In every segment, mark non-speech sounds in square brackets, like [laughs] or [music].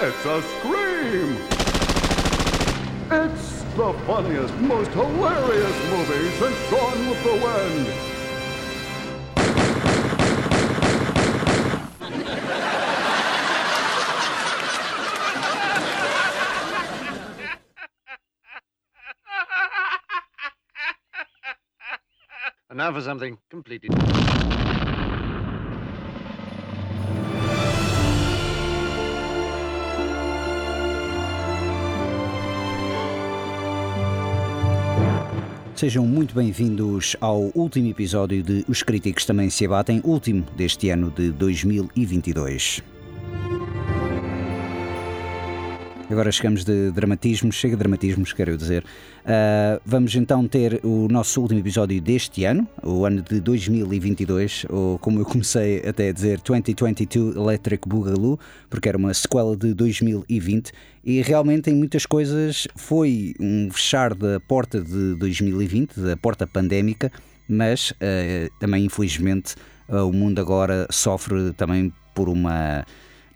It's a scream! It's the funniest, most hilarious movie since Gone with the Wind. And now for something completely. Sejam muito bem-vindos ao último episódio de Os Críticos Também Se Abatem, último deste ano de 2022. Agora chegamos de dramatismos, chega de dramatismos, quero dizer. Uh, vamos então ter o nosso último episódio deste ano, o ano de 2022, ou como eu comecei até a dizer, 2022 Electric Boogaloo, porque era uma sequela de 2020 e realmente em muitas coisas foi um fechar da porta de 2020, da porta pandémica, mas uh, também infelizmente uh, o mundo agora sofre também por uma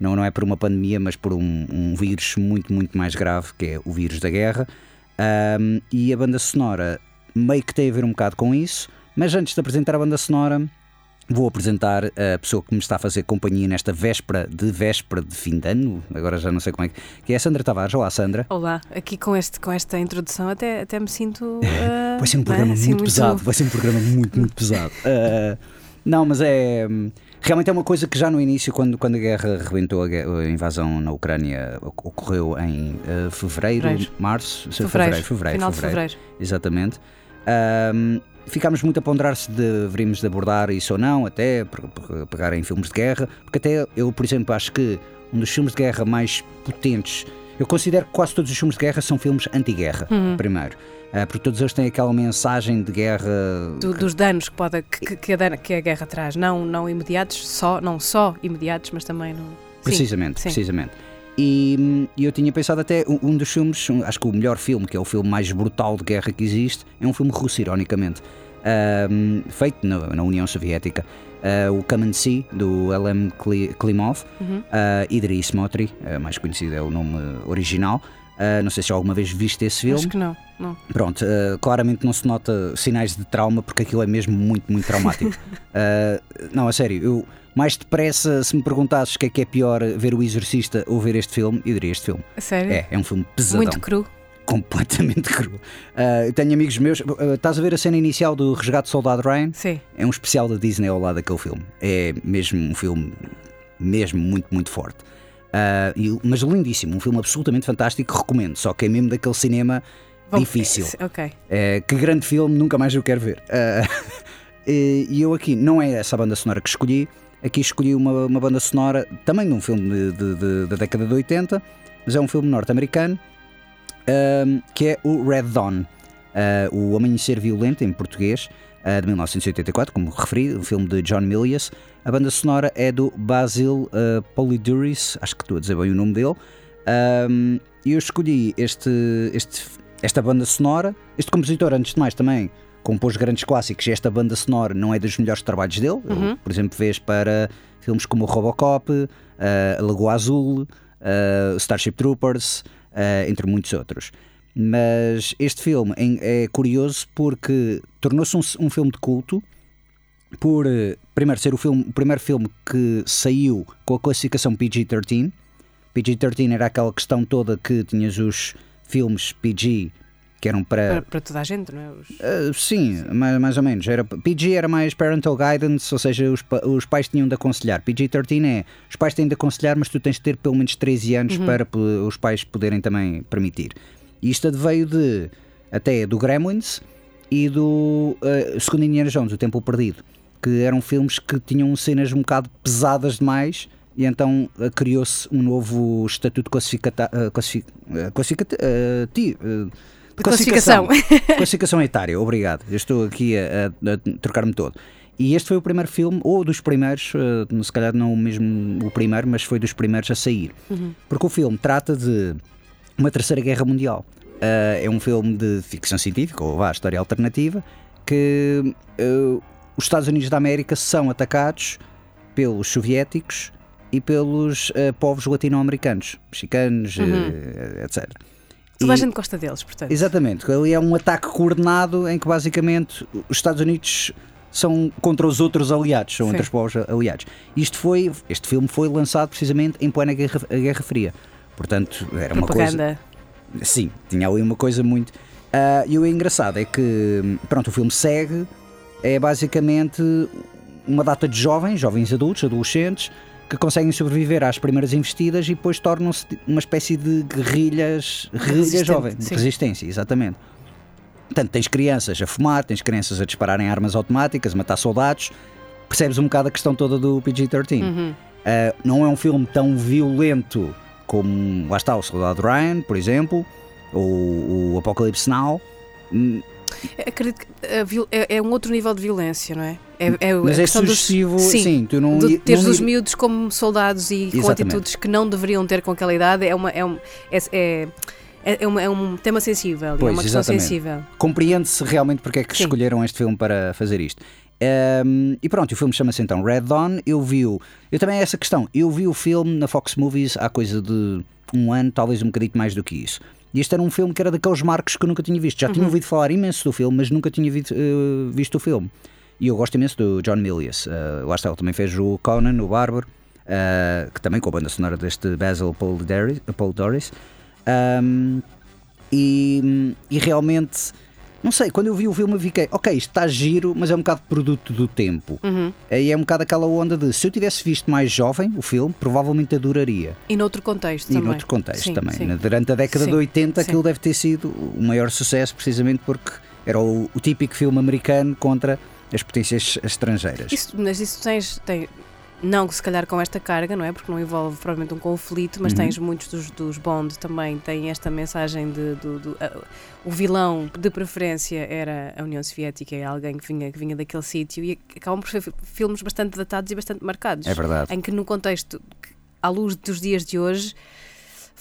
não, não é por uma pandemia, mas por um, um vírus muito, muito mais grave, que é o vírus da guerra. Um, e a banda sonora meio que tem a ver um bocado com isso, mas antes de apresentar a banda sonora, vou apresentar a pessoa que me está a fazer companhia nesta véspera de véspera de fim de ano, agora já não sei como é que, que é a Sandra Tavares. Olá, Sandra. Olá, aqui com, este, com esta introdução até, até me sinto. Uh, [laughs] vai ser um programa é? muito, muito pesado, vai ser um programa muito, muito pesado. Uh, não, mas é. Realmente é uma coisa que já no início, quando, quando a guerra rebentou, a, invasão na Ucrânia ocorreu em uh, fevereiro, fevereiro, março, fevereiro, fevereiro, fevereiro, final fevereiro, de fevereiro. Exatamente. Um, ficámos muito a ponderar se deveríamos de abordar isso ou não, até pegar em filmes de guerra, porque até eu, por exemplo, acho que um dos filmes de guerra mais potentes, eu considero que quase todos os filmes de guerra são filmes anti-guerra, uhum. primeiro. Uh, porque todos eles têm aquela mensagem de guerra. Do, dos danos que, pode, que, que, a, que a guerra traz, não, não imediatos, só, não só imediatos, mas também no. Precisamente, sim, sim. precisamente. E, e, eu tinha pensado até um, um dos filmes, um, acho que o melhor filme, que é o filme mais brutal de guerra que existe, é um filme russo, ironicamente, uh, feito na, na, União Soviética. Uh, o Come and See, do L.M. Klimov, uhum. uh, Idris Motri, mais conhecido é o nome original. não sei se já alguma vez viste esse filme. Acho que não. Não. Pronto, uh, claramente não se nota sinais de trauma porque aquilo é mesmo muito, muito traumático. uh, [laughs] não, a sério, eu mais depressa, se me perguntasses o que é que é pior ver o Exorcista ou ver este filme, eu diria este filme. A sério? É, é um filme pesadão. Muito cru. Completamente cru. Uh, tenho amigos meus. Uh, estás a ver a cena inicial do Resgate Soldado Ryan? Sim. É um especial da Disney ao lado daquele filme. É mesmo um filme, mesmo muito, muito forte. Uh, e, mas lindíssimo, um filme absolutamente fantástico, recomendo. Só que é mesmo daquele cinema difícil. Ok. Uh, que grande filme, nunca mais eu quero ver. [laughs] E eu aqui, não é essa a banda sonora que escolhi, aqui escolhi uma, uma banda sonora também de um filme de, de, de, da década de 80, mas é um filme norte-americano, uh, que é o Red Dawn, O Amanhecer Violento, em português, de 1984, como referi, um filme de John Milius. A banda sonora é do Basil Poliduris, acho que estou a dizer bem o nome dele. E eu escolhi este, este esta banda sonora, este compositor, antes de mais, também compôs grandes clássicos e esta banda sonora não é dos melhores trabalhos dele. Uhum. Ele, por exemplo, fez para filmes como o Robocop, uh, Lagoa Azul, uh, Starship Troopers, uh, entre muitos outros. Mas este filme é, curioso porque tornou-se um, um, filme de culto por, primeiro, ser o, filme, o primeiro filme que saiu com a classificação PG-13. PG-13 era aquela questão toda que tinhas os filmes PG que eram para. Para, para toda a gente, não é? Os... Uh, sim, mais, mais ou menos. Era, PG era mais parental guidance, ou seja, os, os pais tinham de aconselhar. PG-13 é os pais têm de aconselhar, mas tu tens de ter pelo menos 13 anos uhum. para os pais poderem também permitir. E isto veio de até do Gremlins e do uh, segundo Indiana Jones, O Tempo Perdido, que eram filmes que tinham cenas um bocado pesadas demais e então uh, criou-se um novo estatuto classificata, uh, classific, uh, classificata, De classificação. classificação [laughs] etária, obrigado. Eu estou aqui a, a- a trocar-me todo. E este foi o primeiro filme, ou dos primeiros, uh, se calhar não o mesmo o primeiro, mas foi dos primeiros a sair. Porque o filme trata de uma terceira guerra mundial. Uh, é um filme de ficção científica, ou vá, história alternativa, que uh, os Estados Unidos da América são atacados pelos soviéticos e pelos uh, povos latino-americanos, mexicanos, uh, etc. Toda a gente gosta deles, portanto. Exatamente, ali é um ataque coordenado em que basicamente os Estados Unidos são contra os outros aliados, são Sim. entre os povos aliados. Isto foi, este filme foi lançado precisamente em plena Guerra, Guerra Fria. Portanto, era uma coisa. Propaganda. Sim, tinha ali uma coisa muito. Ah, e o engraçado é que, pronto, o filme segue, é basicamente uma data de jovens, jovens adultos, adolescentes, que conseguem sobreviver às primeiras investidas e depois tornam-se uma espécie de guerrilhas, guerrilha jovem, de resistência, exatamente. Portanto, tens crianças a fumar, tens crianças a dispararem armas automáticas, a matar soldados, percebes um bocado a questão toda do PG-13. Uhum. Uh, não é um filme tão violento como, lá está, o Soldado Ryan, por exemplo, ou o Apocalypse Now, hum, Acredito que é, é um outro nível de violência, não é? É, é mas é questão dos- sucessivo, sim, sim, tu não, de teres não os miúdos como soldados e com Exatamente. atitudes que não deveriam ter com aquela idade é, uma, é, um, é, é, é, uma- é um tema sensível, é Pois, uma questão exatamente. sensível. compreende-se realmente porque é que Sim. escolheram este filme para fazer isto. Um, e pronto, o filme chama-se então Red Dawn. Eu vi o. Eu também é essa questão. Eu vi o filme na Fox Movies há coisa de um ano, talvez um bocadinho mais do que isso. E este era um filme que era daqueles marcos que eu nunca tinha visto. Já Uhum. tinha ouvido falar imenso do filme, mas nunca tinha visto, eh, visto o filme. E eu gosto imenso do John Milius. Uh, lá está, ele também fez o Conan, o Bárbaro, uh, que também com a banda sonora deste Basil Paul Doris. Paul Doris. Um, e, e realmente, não sei, quando eu vi o filme eu fiquei, ok, isto está giro, mas é um bocado produto do tempo. Uhum. Aí é um bocado aquela onda de se eu tivesse visto mais jovem o filme, provavelmente adoraria. E noutro contexto E também. noutro contexto Sim, também. sim. né? Durante a década Sim, de 80 sim. aquilo deve ter sido o maior sucesso, precisamente porque era o, o típico filme americano contra as potências estrangeiras. Isso, mas isso tens, tem, não se calhar com esta carga, não é? Porque não envolve provavelmente um conflito, mas Uhum. tens muitos dos, dos Bond também têm esta mensagem de, do, do- a- o vilão de preferência era a União Soviética, é alguém que vinha, que vinha daquele sítio e acabam por ser fi- filmes bastante datados e bastante marcados. É verdade. Em que no contexto, à luz dos dias de hoje,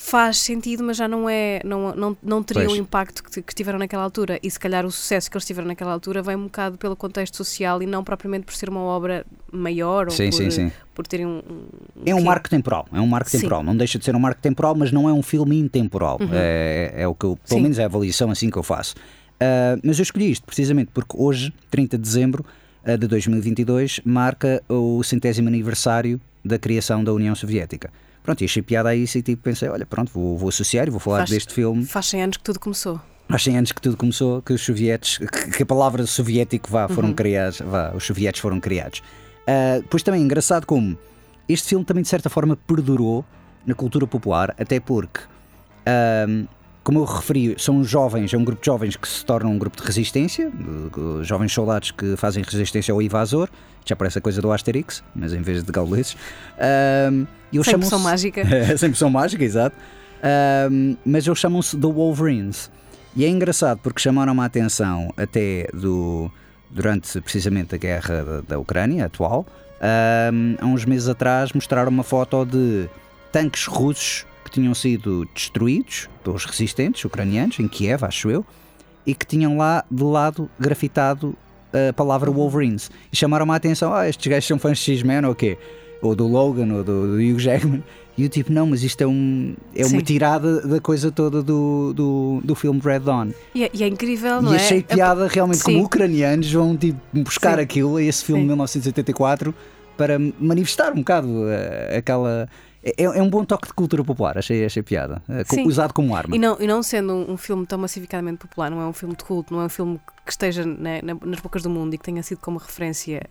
faz sentido, mas já não é, não, não, não teria Pois. o impacto que, que tiveram naquela altura. E se calhar o sucesso que eles tiveram naquela altura vem um bocado pelo contexto social e não propriamente por ser uma obra maior ou Sim, por, sim, sim. por terem um. um É um marco temporal, é um marco temporal. Não deixa de ser um marco temporal, mas não é um filme intemporal. É, é o que eu, pelo menos é a avaliação assim que eu faço. Ah, mas eu escolhi isto precisamente porque hoje, 30 de dezembro ah, de 2022, marca o centésimo aniversário da criação da União Soviética. Pronto, e achei piada a isso e tipo pensei, olha, pronto, vou, vou associar e vou falar Faz- deste filme. Faz 100 anos que tudo começou. Há 100 anos que tudo começou, que os sovietes, que, a palavra soviético vá, foram criados, vá, os sovietes foram criados. Ah, pois também é engraçado como este filme também de certa forma perdurou na cultura popular, até porque, ahm, como eu referi, são jovens, é um grupo de jovens que se tornam um grupo de resistência, jovens soldados que fazem resistência ao invasor, já parece a coisa do Asterix, mas em vez de gauleses. Eles Sem poção mágica. [laughs] sem poção mágica, exato. Ahm, mas eles chamam-se The Wolverines. E é engraçado porque chamaram a atenção até do, durante precisamente a guerra da, da Ucrânia atual. Ahm, há uns meses atrás mostraram uma foto de tanques russos que tinham sido destruídos pelos resistentes ucranianos, em Kiev, acho eu, e que tinham lá de lado grafitado a palavra Wolverines. E chamaram a atenção: ah, estes gajos são fãs de X-Men ou quê? Ou do Logan ou do, do Hugh Jackman. E eu tipo, não, mas isto é, um, é uma tirada da coisa toda do, do, do filme Red Dawn. E, é- e é incrível, não e é? achei piada realmente Sim. como ucranianos vão tipo, buscar Sim. aquilo, esse filme de Sim. 1984, para manifestar um bocado eh, aquela. É, é um bom toque de cultura popular, achei, achei piada. co- Sim. usado como arma. E não, e não sendo um, um filme tão massificadamente popular, não é um filme de culto, não é um filme que esteja né, na- nas bocas do mundo e que tenha sido como referência.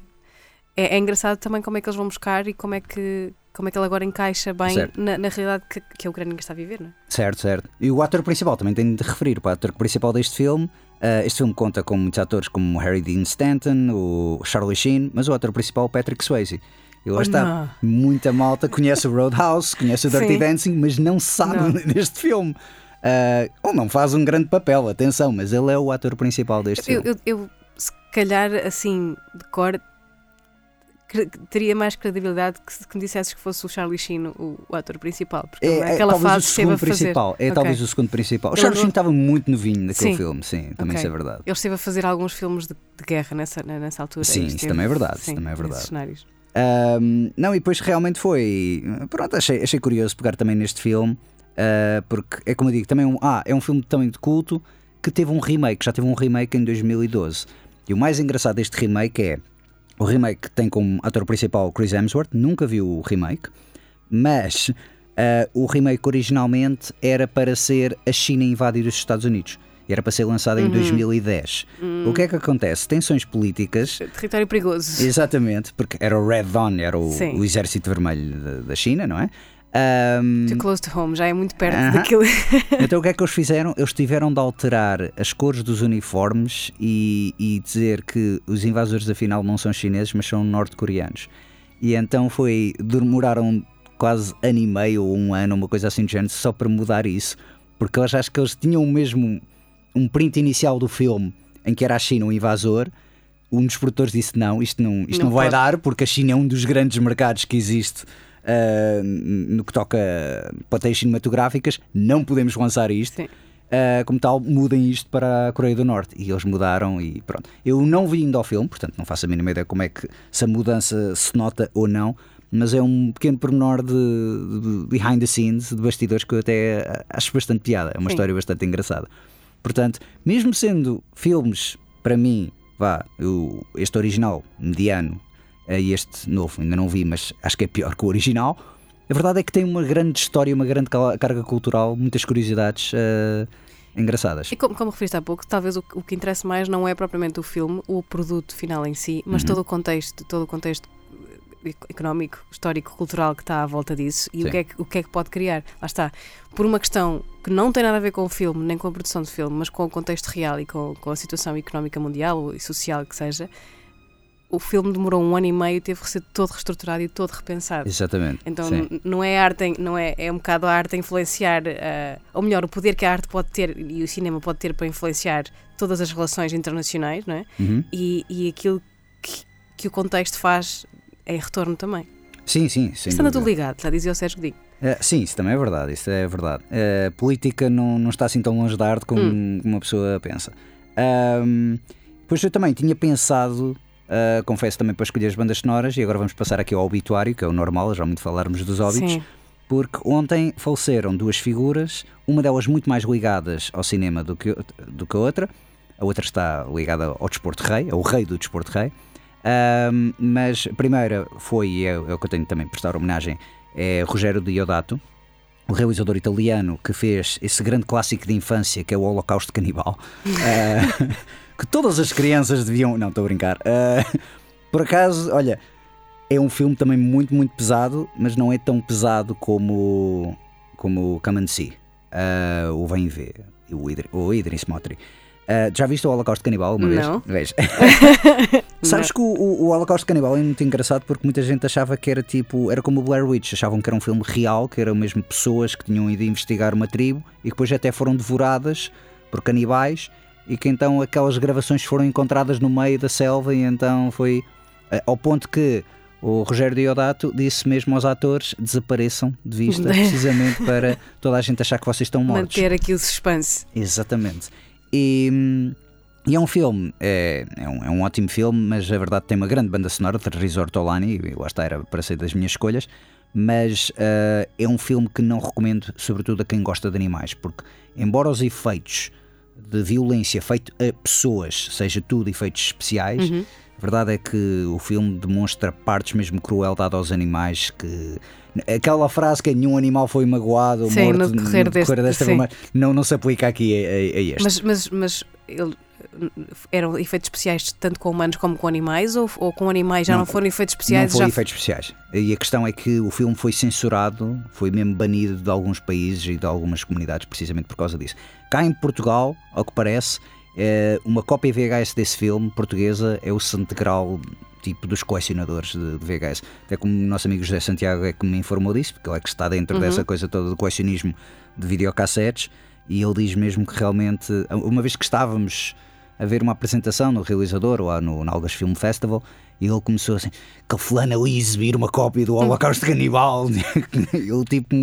É, é engraçado também como é que eles vão buscar e como é que, como é que ele agora encaixa bem na, na realidade que, que a Ucrânia está a viver, não é? Certo, certo. E o ator principal também tenho de referir. Para o ator principal deste filme, eh, este filme conta com muitos atores como Harry Dean Stanton, o Charlie Sheen, mas o ator principal, Patrick Swayze. E lá Oh, está. não. Muita malta conhece o Roadhouse, conhece o Dirty Sim. Dancing, mas não sabe Não. [laughs] deste filme. Ah, ou não faz um grande papel, atenção, mas ele é o ator principal deste Eu, filme. eu, eu, se calhar, assim, de cor, teria mais credibilidade que se me dissesses que fosse o Charlie Sheen o, o ator principal. Porque ele, naquela talvez fase o esteve segundo a fazer. É Ok. talvez o segundo principal. O não- Sheen estava muito novinho naquele Sim. filme, sim, também Ok. isso é verdade. Ele esteve a fazer alguns filmes de, de guerra nessa, nessa altura. Sim, isso também é verdade, isso sim, também é verdade. Ahm, não, e depois realmente foi. Pronto, achei, achei curioso pegar também neste filme, ah, porque é como eu digo, também é um, ah, é um filme também de culto que teve um remake, já teve um remake em 2012. E o mais engraçado deste remake é o remake tem como ator principal Chris Hemsworth, nunca vi o remake, mas ah, o remake originalmente era para ser a China invadir os Estados Unidos. E era para ser lançado em 2010. O que é que acontece? Tensões políticas Território perigoso. Exatamente, porque era o Red Dawn, era o, o exército vermelho da, China, não é? Ahm, Too close to home, já é muito perto Aham. daquilo. [laughs] então o que é que eles fizeram? Eles tiveram de alterar as cores dos uniformes e, e dizer que os invasores afinal não são chineses, mas são norte-coreanos. E então foi. demoraram quase ano e meio ou um ano, uma coisa assim do género, só para mudar isso, porque eu acho que eles tinham mesmo um print inicial do filme em que era a China um invasor. Um dos produtores disse: Não, isto não, isto não, Não vai pode. dar, porque a China é um dos grandes mercados que existe ah, no que toca plateias cinematográficas. Não podemos lançar isto. Uh, como tal, mudem isto para a Coreia do Norte. E eles mudaram e pronto. Eu não vi ainda ao filme, portanto não faço a mínima ideia como é que se a mudança se nota ou não, mas é um pequeno pormenor de, de behind the scenes, de bastidores, que eu até acho bastante piada. É uma Sim. história bastante engraçada. Portanto, mesmo sendo filmes, para mim, vá, o- este original, mediano, e este novo, ainda não vi, mas acho que é pior que o original. A verdade é que tem uma grande história, uma grande carga cultural, muitas curiosidades eh, engraçadas. E como, como referiste há pouco, talvez o, o que interessa mais não é propriamente o filme, o produto final em si, Uhum. mas todo o contexto, todo o contexto económico, histórico, cultural que está à volta disso e Sim. o que, é que, o que é que pode criar. Lá está. Por uma questão que não tem nada a ver com o filme, nem com a produção de filme, mas com o contexto real e com, com a situação económica mundial e social que seja, o filme demorou um ano e meio, teve que ser todo reestruturado e todo repensado. Exatamente. Então sim. não é arte, não é, é um bocado a arte a influenciar, eh, ou melhor, o poder que a arte pode ter e o cinema pode ter para influenciar todas as relações internacionais, não é? Uhum. E, e aquilo que, que o contexto faz em retorno também. Sim, sim, sem dúvida. tudo ligado, já dizia o Sérgio Godinho. Eh, sim, isso também é verdade, isso é verdade. A política não, não está assim tão longe da arte como Hum. uma pessoa pensa. Ahm, pois eu também tinha pensado, ah, confesso também para escolher as bandas sonoras, e agora vamos passar aqui ao obituário, que é o normal, já muito falarmos dos óbitos. Sim. porque ontem faleceram duas figuras, uma delas muito mais ligadas ao cinema do que, do que a outra, a outra está ligada ao desporto rei, é o rei do desporto rei. Ahm, mas a primeira foi, e é, é o que eu tenho também de prestar homenagem, é Rogério Diodato, o realizador italiano que fez esse grande clássico de infância que é o Holocausto Canibal, [laughs] Ah, que todas as crianças deviam. Não, estou a brincar. Ah, por acaso, olha, é um filme também muito, muito pesado, mas não é tão pesado como, como o Come and See, ah, o Vem Ver, o, Idri, o Idris Motri. Já viste o Holocausto Canibal uma Não. vez? Vês. [laughs] [laughs] Sabes que o, o, o Holocausto Canibal é muito engraçado porque muita gente achava que era tipo, era como o Blair Witch, achavam que era um filme real, que eram mesmo pessoas que tinham ido investigar uma tribo e que depois até foram devoradas por canibais e que então aquelas gravações foram encontradas no meio da selva e então foi eh, ao ponto que o Rogério Diodato disse mesmo aos atores desapareçam de vista [laughs] precisamente para toda a gente achar que vocês estão mortos. Manter aqui o suspense. Exatamente. E, hum, e é um filme, é, é, um, é um ótimo filme, mas a verdade tem uma grande banda sonora de Resort Olani, e lá está, era para ser das minhas escolhas. Mas ah, é um filme que não recomendo, sobretudo a quem gosta de animais, porque, embora os efeitos de violência feito a pessoas seja tudo efeitos especiais, a verdade é que o filme demonstra partes mesmo crueldade aos animais que. Aquela frase que nenhum animal foi magoado ou morto no decorrer deste- desta sim. forma, não, não se aplica aqui a, a- a este. Mas, mas, mas ele- eram efeitos especiais tanto com humanos como com animais ou, ou com animais já não, Não, foram efeitos não especiais? foi já efeitos especiais. E a questão é que o filme foi censurado, foi mesmo banido de alguns países e de algumas comunidades precisamente por causa disso. Cá em Portugal, ao que parece, é, uma cópia VHS desse filme portuguesa é o santo grau tipo dos colecionadores de, de VHS. Até como o nosso amigo José Santiago é que me informou disso, porque ele é que está dentro Uhum. dessa coisa toda do colecionismo de videocassetes, e ele diz mesmo que realmente, uma vez que estávamos a ver uma apresentação no realizador lá no Nalgas Film Festival, e ele começou assim: que fulano ali exibir uma cópia do Holocausto Canibal. [laughs] ele tipo.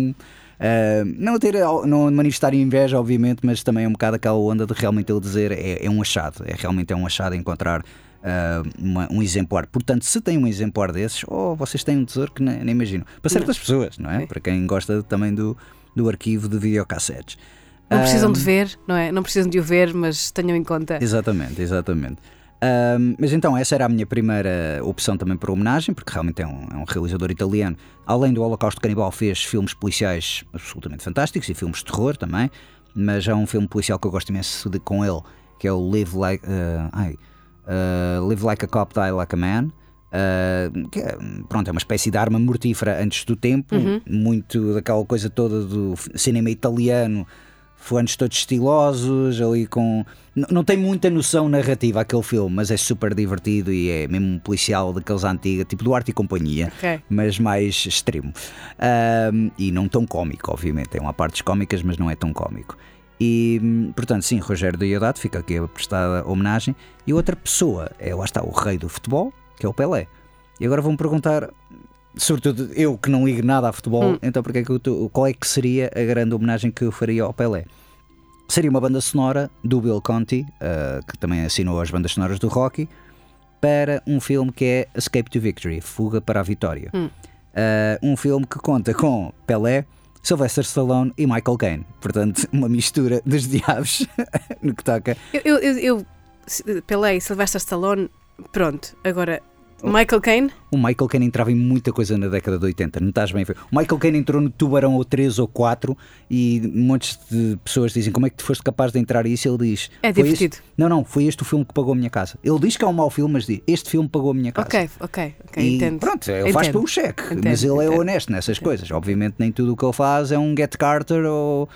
ah, não ter não manifestar inveja, obviamente, mas também é um bocado aquela onda de realmente ele dizer é, é um achado, é realmente é um achado encontrar ah, uma- um exemplar. Portanto, se tem um exemplar desses, oh, vocês têm um tesouro que nem, nem imagino. Para certas pessoas, não é? Sim. Para quem gosta também do, do arquivo de videocassetes. Não precisam Ah, de ver, não é? Não precisam de o ver, mas tenham em conta. Exatamente, exatamente. Ahm, mas então, essa era a minha primeira opção também para homenagem, porque realmente é um, é um realizador italiano. Além do Holocausto Canibal, fez filmes policiais absolutamente fantásticos e filmes de terror também. Mas há um filme policial que eu gosto imenso de, com ele, que é o Live Like, ah, ai, ah, Live Like a Cop, Die Like a Man. ah, que é, pronto, é uma espécie de arma mortífera antes do tempo, muito daquela coisa toda do cinema italiano, fulanos todos estilosos, ali com. N- Não tem muita noção narrativa aquele filme, mas é super divertido e é mesmo um policial daqueles antigos, tipo do Arte e Companhia, Ok. mas mais extremo. Ahm, e não tão cómico, obviamente. Tem uma partes cómicas, mas não é tão cómico. E, portanto, sim, Rogério Deodato fica aqui a prestar homenagem. E outra pessoa é, lá está, o rei do futebol, que é o Pelé. E agora vão-me perguntar, sobretudo eu que não ligo nada a futebol, Hum. então porque é que tô- qual é que seria a grande homenagem que eu faria ao Pelé? Seria uma banda sonora do Bill Conti, ah, que também assinou as bandas sonoras do Rocky, para um filme que é Escape to Victory, Fuga para a Vitória. Hum. Ah, um filme que conta com Pelé, Sylvester Stallone e Michael Caine. Portanto, [laughs] uma mistura dos diabos [laughs] no que toca. Eu, eu, eu, Pelé e Sylvester Stallone, pronto. Agora, Oh. Michael Caine, O Michael Caine entrava em muita coisa na década de 80, não estás bem a ver? O Michael Caine entrou no Tubarão ou 3 ou 4 e montes de pessoas dizem como é que tu foste capaz de entrar nisso? Ele diz: É "Foi divertido." este- Não, não, foi este o filme que pagou a minha casa. Ele diz que é um mau filme, mas diz: Este filme pagou a minha casa. ok, ok, ok, E entendo. pronto, ele faz Entendo. pelo cheque, Entendo, mas ele é entendo. honesto nessas coisas. Obviamente, nem tudo o que ele faz é um Get Carter ou,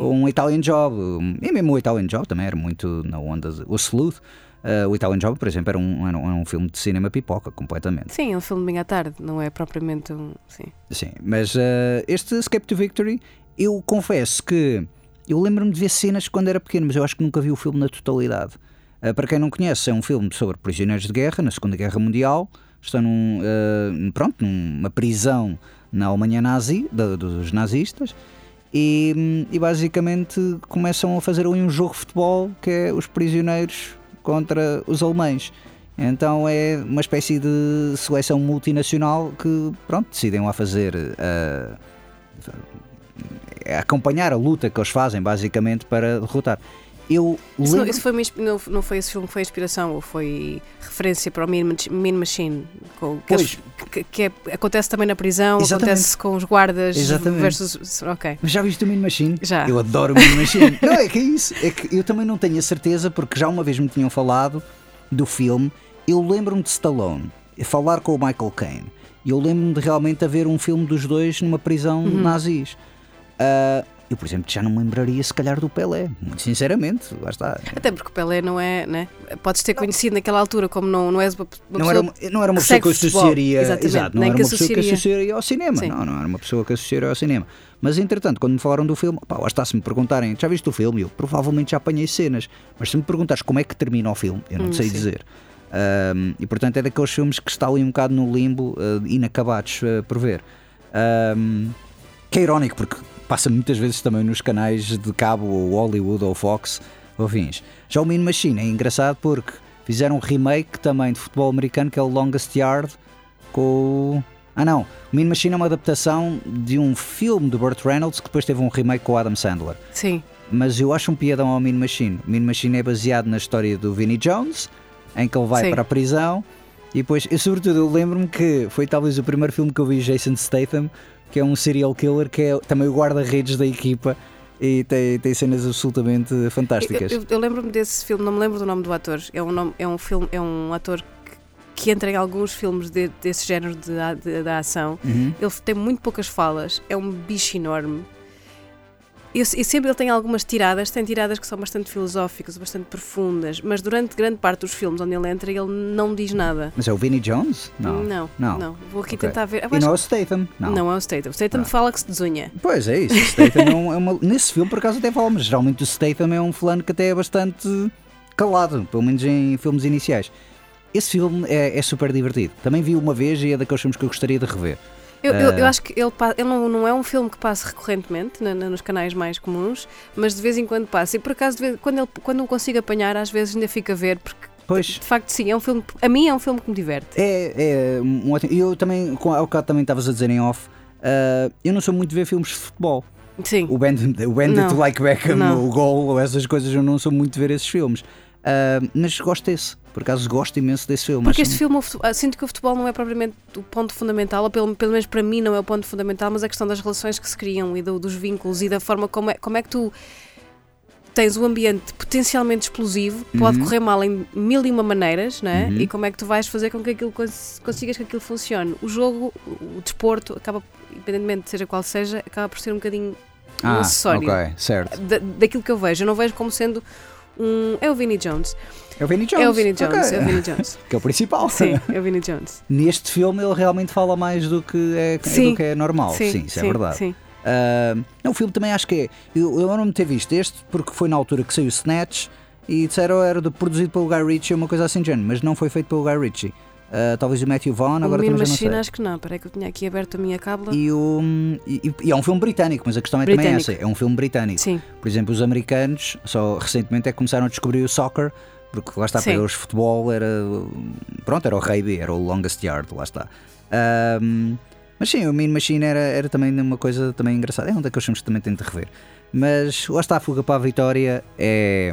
ou um Italian Job. E mesmo o Italian Job também era muito na onda. De, o Sleuth, eh, o Italian Job, por exemplo, era um, era um, filme de cinema pipoca, completamente. Sim, é um filme de à tarde, não é propriamente um. Sim. Sim, mas eh, este Escape to Victory, eu confesso que eu lembro-me de ver cenas quando era pequeno, mas eu acho que nunca vi o filme na totalidade. Eh, para quem não conhece, é um filme sobre prisioneiros de guerra na Segunda Guerra Mundial. Estão num, pronto, numa prisão na Alemanha nazi, dos nazistas. E, hum, e basicamente começam a fazer um jogo de futebol que é os prisioneiros contra os alemães. Então é uma espécie de seleção multinacional que pronto, decidem lá fazer a acompanhar a luta que eles fazem basicamente para derrotar. Eu Isso, não, lembro- isso foi não, não foi esse filme que foi inspiração ou foi referência para o Mean, Mean Machine? com- que, eles- que- que é- acontece também na prisão, Exatamente. acontece com os guardas Exatamente. versus. Ok. Mas já viste o Mean Machine? Já. Eu adoro o Mean Machine. [laughs] não, é que é isso. É que eu também não tenho a certeza, porque já uma vez me tinham falado do filme. Eu lembro-me de Stallone falar com o Michael Caine. E eu lembro-me de realmente haver um filme dos dois numa prisão Uhum. nazis. Ah, eu, por exemplo, já não me lembraria se calhar do Pelé. Muito sinceramente, lá está. Até porque o Pelé não é, né? Podes ter conhecido naquela altura como não, não és uma, uma Não era, pessoa. uma, não era uma que pessoa que associaria. Exato, não era que uma pessoa que associaria. ao cinema. Sim. Não, não era uma pessoa que associaria ao cinema. Mas entretanto, quando me falaram do filme, pá, lá está, se me perguntarem, já viste o filme? Eu provavelmente já apanhei cenas. Mas se me perguntares como é que termina o filme, eu não Hum, sei sim. dizer. Ahm, e portanto é daqueles filmes que está ali um bocado no limbo, ah, inacabados ah, por ver. Ahm, que é irónico, porque passa muitas vezes também nos canais de cabo, ou Hollywood ou Fox, ou fins. Já o Mean Machine é engraçado porque fizeram um remake também de futebol americano que é o Longest Yard com. Ah não, o Mean Machine é uma adaptação de um filme de Burt Reynolds que depois teve um remake com o Adam Sandler. Sim. Mas eu acho um piadão ao Mean Machine. O Mean Machine é baseado na história do Vinnie Jones, em que ele vai Sim. para a prisão. E depois, eu, sobretudo, eu lembro-me que foi talvez o primeiro filme que eu vi Jason Statham, que é um serial killer, que é também o guarda-redes da equipa e tem, tem cenas absolutamente Eu, fantásticas. eu- eu lembro-me desse filme, não me lembro do nome do ator. É um, nome, é um filme, é um ator que, que entra em alguns filmes de- desse género de, de- da ação. Uhum. Ele tem muito poucas falas, é um bicho enorme. E, sempre ele tem algumas tiradas, tem tiradas que são bastante filosóficas, bastante profundas, mas durante grande parte dos filmes onde ele entra, ele não diz nada. Mas é o Vinnie Jones? Não. Não, Não. não. Vou aqui Ok. tentar ver. Eu E não é o Statham? que- não. é o Statham. O Statham Ah. fala que se desunha. Pois é isso. O Statham é um- é uma- Nesse filme, por acaso, até fala, mas geralmente o Statham é um fulano que até é bastante calado, pelo menos em filmes iniciais. Esse filme é, é super divertido. Também vi uma vez e é daqueles filmes que eu gostaria de rever. Eu, eu, eu Ah. acho que ele, ele não, não é um filme que passe recorrentemente na- na- nos canais mais comuns, mas de vez em quando passa. E por acaso, de vez- quando, ele, quando o consigo apanhar, às vezes ainda fica a ver, porque Pois, de facto, sim, é um filme. A mim é um filme que me diverte. é, é um ótimo. E eu também, ao bocado também estavas a dizer em off, ah, eu não sou muito de ver filmes de futebol. Sim. O Band, o Like Beckham, Não. o Gol, essas coisas, eu não sou muito de ver esses filmes. Ah, mas gosto desse. Por acaso gosto imenso desse filme. Porque este filme, ah, sinto que o futebol não é propriamente o ponto fundamental, ou pelo, pelo menos para mim não é o ponto fundamental, mas a questão das relações que se criam e do- dos vínculos e da forma como é, como é que tu tens um ambiente potencialmente explosivo, pode Uhum. correr mal em mil e uma maneiras, não é? Uhum. E como é que tu vais fazer com que aquilo cons- consigas que aquilo funcione. O jogo, o, desporto, acaba, independentemente de seja qual seja, acaba por ser um bocadinho um ah, acessório. ok, certo. da- daquilo que eu vejo. Eu não vejo como sendo um. É o Vinnie Jones. É o Vinnie Jones. É o Vinnie Jones. Ok. É o Vinnie Jones. [laughs] Que é o principal. Sim, é o Vinnie Jones. Neste filme ele realmente fala mais do que é, Sim. do que é normal. Sim, isso é verdade. Sim. Ah, não, o filme também acho que é. Eu, eu não me ter visto este porque foi na altura que saiu o Snatch e disseram era de- produzido pelo Guy Ritchie uma coisa assim de género, mas não foi feito pelo Guy Ritchie. Ah, talvez o Matthew Vaughn, agora também já não Machine sei. acho que não. Peraí que eu tinha aqui aberto a minha cábula. E, o, e, e é um filme britânico, mas a questão é também Britânico. essa: é um filme britânico. Sim, Por exemplo, os americanos só recentemente é que começaram a descobrir o soccer, porque lá está, Sim. para eles futebol era. Pronto, era o rugby, era o longest yard, lá está. Ahm, mas sim, o Mean Machine era, era também uma coisa também engraçada. É um daqueles filmes que também tenho de rever. Mas lá está, a Fuga para a Vitória é,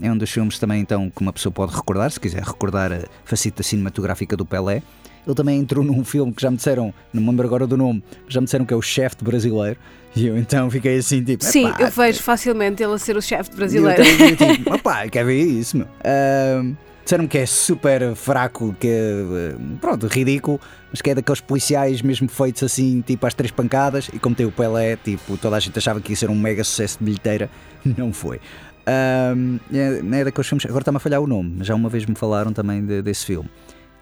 é um dos filmes também então que uma pessoa pode recordar, se quiser recordar a faceta cinematográfica do Pelé. Ele também entrou num filme que já me disseram, não me lembro agora do nome, já me disseram que é o chefe de brasileiro. E eu então fiquei assim, tipo, sim "Epá, eu vejo facilmente ele a ser o chefe e eu brasileiro. também, [laughs] tipo, opá, quer ver isso, meu? Ahm, Disseram-me que é super fraco, que é, eh, pronto, ridículo, mas que é daqueles policiais mesmo feitos assim, tipo às três pancadas, e como tem o Pelé, tipo, toda a gente achava que ia ser um mega sucesso de bilheteira, [laughs] não foi. Ahm, é, é daqueles filmes, agora está-me a falhar o nome, mas já uma vez me falaram também de- desse filme.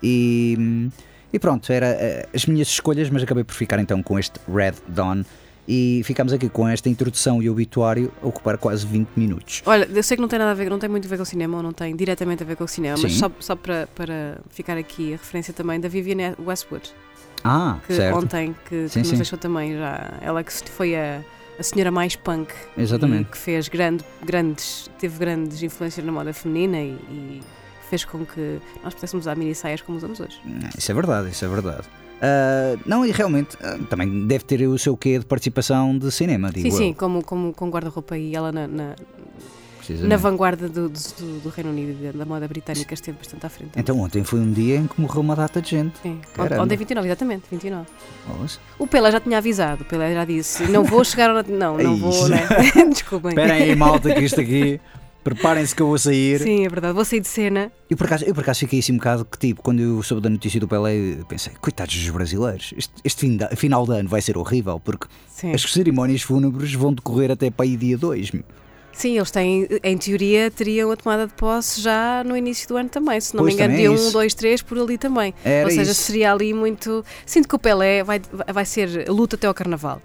E, e pronto, era eh, as minhas escolhas, mas acabei por ficar então com este Red Dawn. E ficamos aqui com esta introdução e obituário a ocupar quase 20 minutos. Olha, eu sei que não tem nada a ver, não tem muito a ver com o cinema, ou não tem diretamente a ver com o cinema, mas Sim. só, só para, para ficar aqui a referência também da Vivienne Westwood, Ah, que certo. ontem que, que Sim, nos sim. deixou também já. Ela que foi a, a senhora mais punk Exatamente. que fez grande, grandes, teve grandes influências na moda feminina e, e fez com que nós pudéssemos usar mini saias como usamos hoje. Isso é verdade, isso é verdade. Ah, não, e realmente ah, também deve ter o seu quê de participação de cinema, digo Sim, sim, eu. como, como com guarda-roupa e ela na, na, na vanguarda do, do, do Reino Unido e da moda britânica esteve bastante à frente. também. Então ontem foi um dia em que morreu uma data de gente. Sim. caramba. Ontem 29, exatamente, 29. Nossa. O Pelé já tinha avisado, o Pelé já disse, não vou chegar ao... Não, não vou, né? [laughs] Desculpem. Esperem aí, malta, que isto aqui. [laughs] Preparem-se que eu vou sair. Sim, é verdade, vou sair de cena. Eu por, acaso, eu por acaso fiquei assim um bocado que, tipo, quando eu soube da notícia do Pelé, pensei, coitados dos brasileiros, este, este fim final de ano vai ser horrível, porque Sim. as cerimónias fúnebres vão decorrer até para aí dia 2. Sim, eles têm, em teoria, teriam a tomada de posse já no início do ano também. Se não Pois, me engano, é dia 1, isso. 2, 3, por ali também. Era Ou seja, isso. seria ali muito. Sinto que o Pelé vai, vai ser luta até ao carnaval.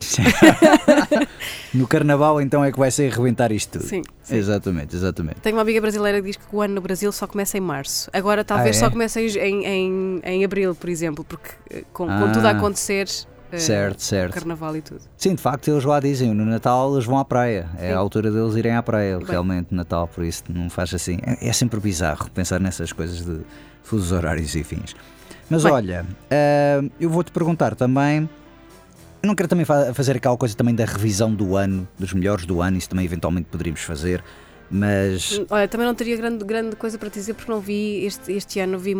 [laughs] No carnaval então é que vai ser arrebentar isto tudo. Sim, sim. Exatamente, exatamente. Tenho uma amiga brasileira que diz que o ano no Brasil só começa em março. Agora talvez Ah, é? só comece em, em, em, abril, por exemplo, porque eh, com, com Ah. tudo a acontecer. eh, Certo, certo. Carnaval e tudo. Sim, de facto, eles lá dizem, no Natal eles vão à praia. É Sim. a altura deles irem à praia, bem. realmente, Natal, por isso não faz assim. É, é sempre bizarro pensar nessas coisas de fusos horários e fins. Mas Bem. olha, ah, eu vou-te perguntar também. Eu não quero também fa- fazer aquela coisa também da revisão do ano, dos melhores do ano, isso também eventualmente poderíamos fazer, mas. Olha, também não teria grande, grande coisa para te dizer porque não vi este, este ano, vi,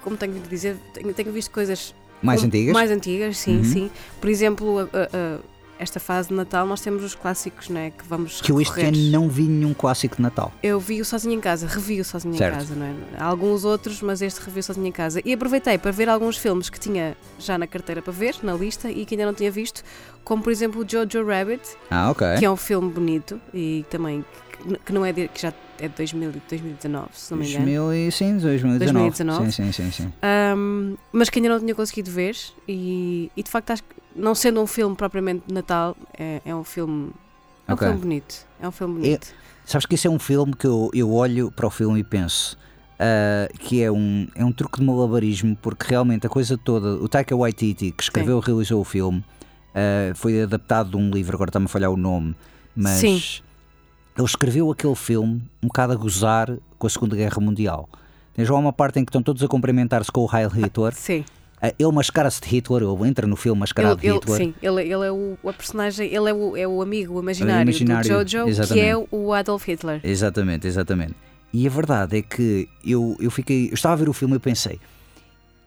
como tenho vindo a dizer, tenho, tenho visto coisas Mais antigas? Mais antigas, sim, Uhum. sim. Por exemplo, a- a- esta fase de Natal nós temos os clássicos, né? Que vamos Que eu este ano não vi nenhum clássico de Natal. Eu vi-o sozinho em casa, revi-o sozinho Certo. em casa, não é? Há alguns outros, mas este revi-o sozinho em casa. E aproveitei para ver alguns filmes que tinha já na carteira para ver, na lista, e que ainda não tinha visto, como por exemplo o Jojo Rabbit, Ah, ok. que é um filme bonito e também que, que não é de, que já é de 2000, e 2019, se não me engano. 2000 e, sim, 2019. 2019. Sim, sim, sim, sim. Um, mas que ainda não tinha conseguido ver e, e de facto acho que não sendo um filme propriamente de Natal é, é um filme é um Ok. filme bonito é um filme bonito Sabes que esse é um filme que eu, eu olho para o filme e penso ah, que é um, é um truque de malabarismo, porque realmente a coisa toda, o Taika Waititi, que escreveu e realizou o filme, ah, foi adaptado de um livro, agora está-me a falhar o nome, mas Sim. ele escreveu aquele filme um bocado a gozar com a Segunda Guerra Mundial. Tens lá uma parte em que estão todos a cumprimentar-se com o Heil Hitler. sim Ah, ele mascara-se de Hitler, ele entra no filme mascarado ele, de ele- Hitler. sim ele, ele é o a personagem ele é o, é o amigo o imaginário, imaginário, do Jojo que exatamente. é o Adolf Hitler Exatamente, exatamente. E a verdade é que eu, eu fiquei. Eu estava a ver o filme e pensei.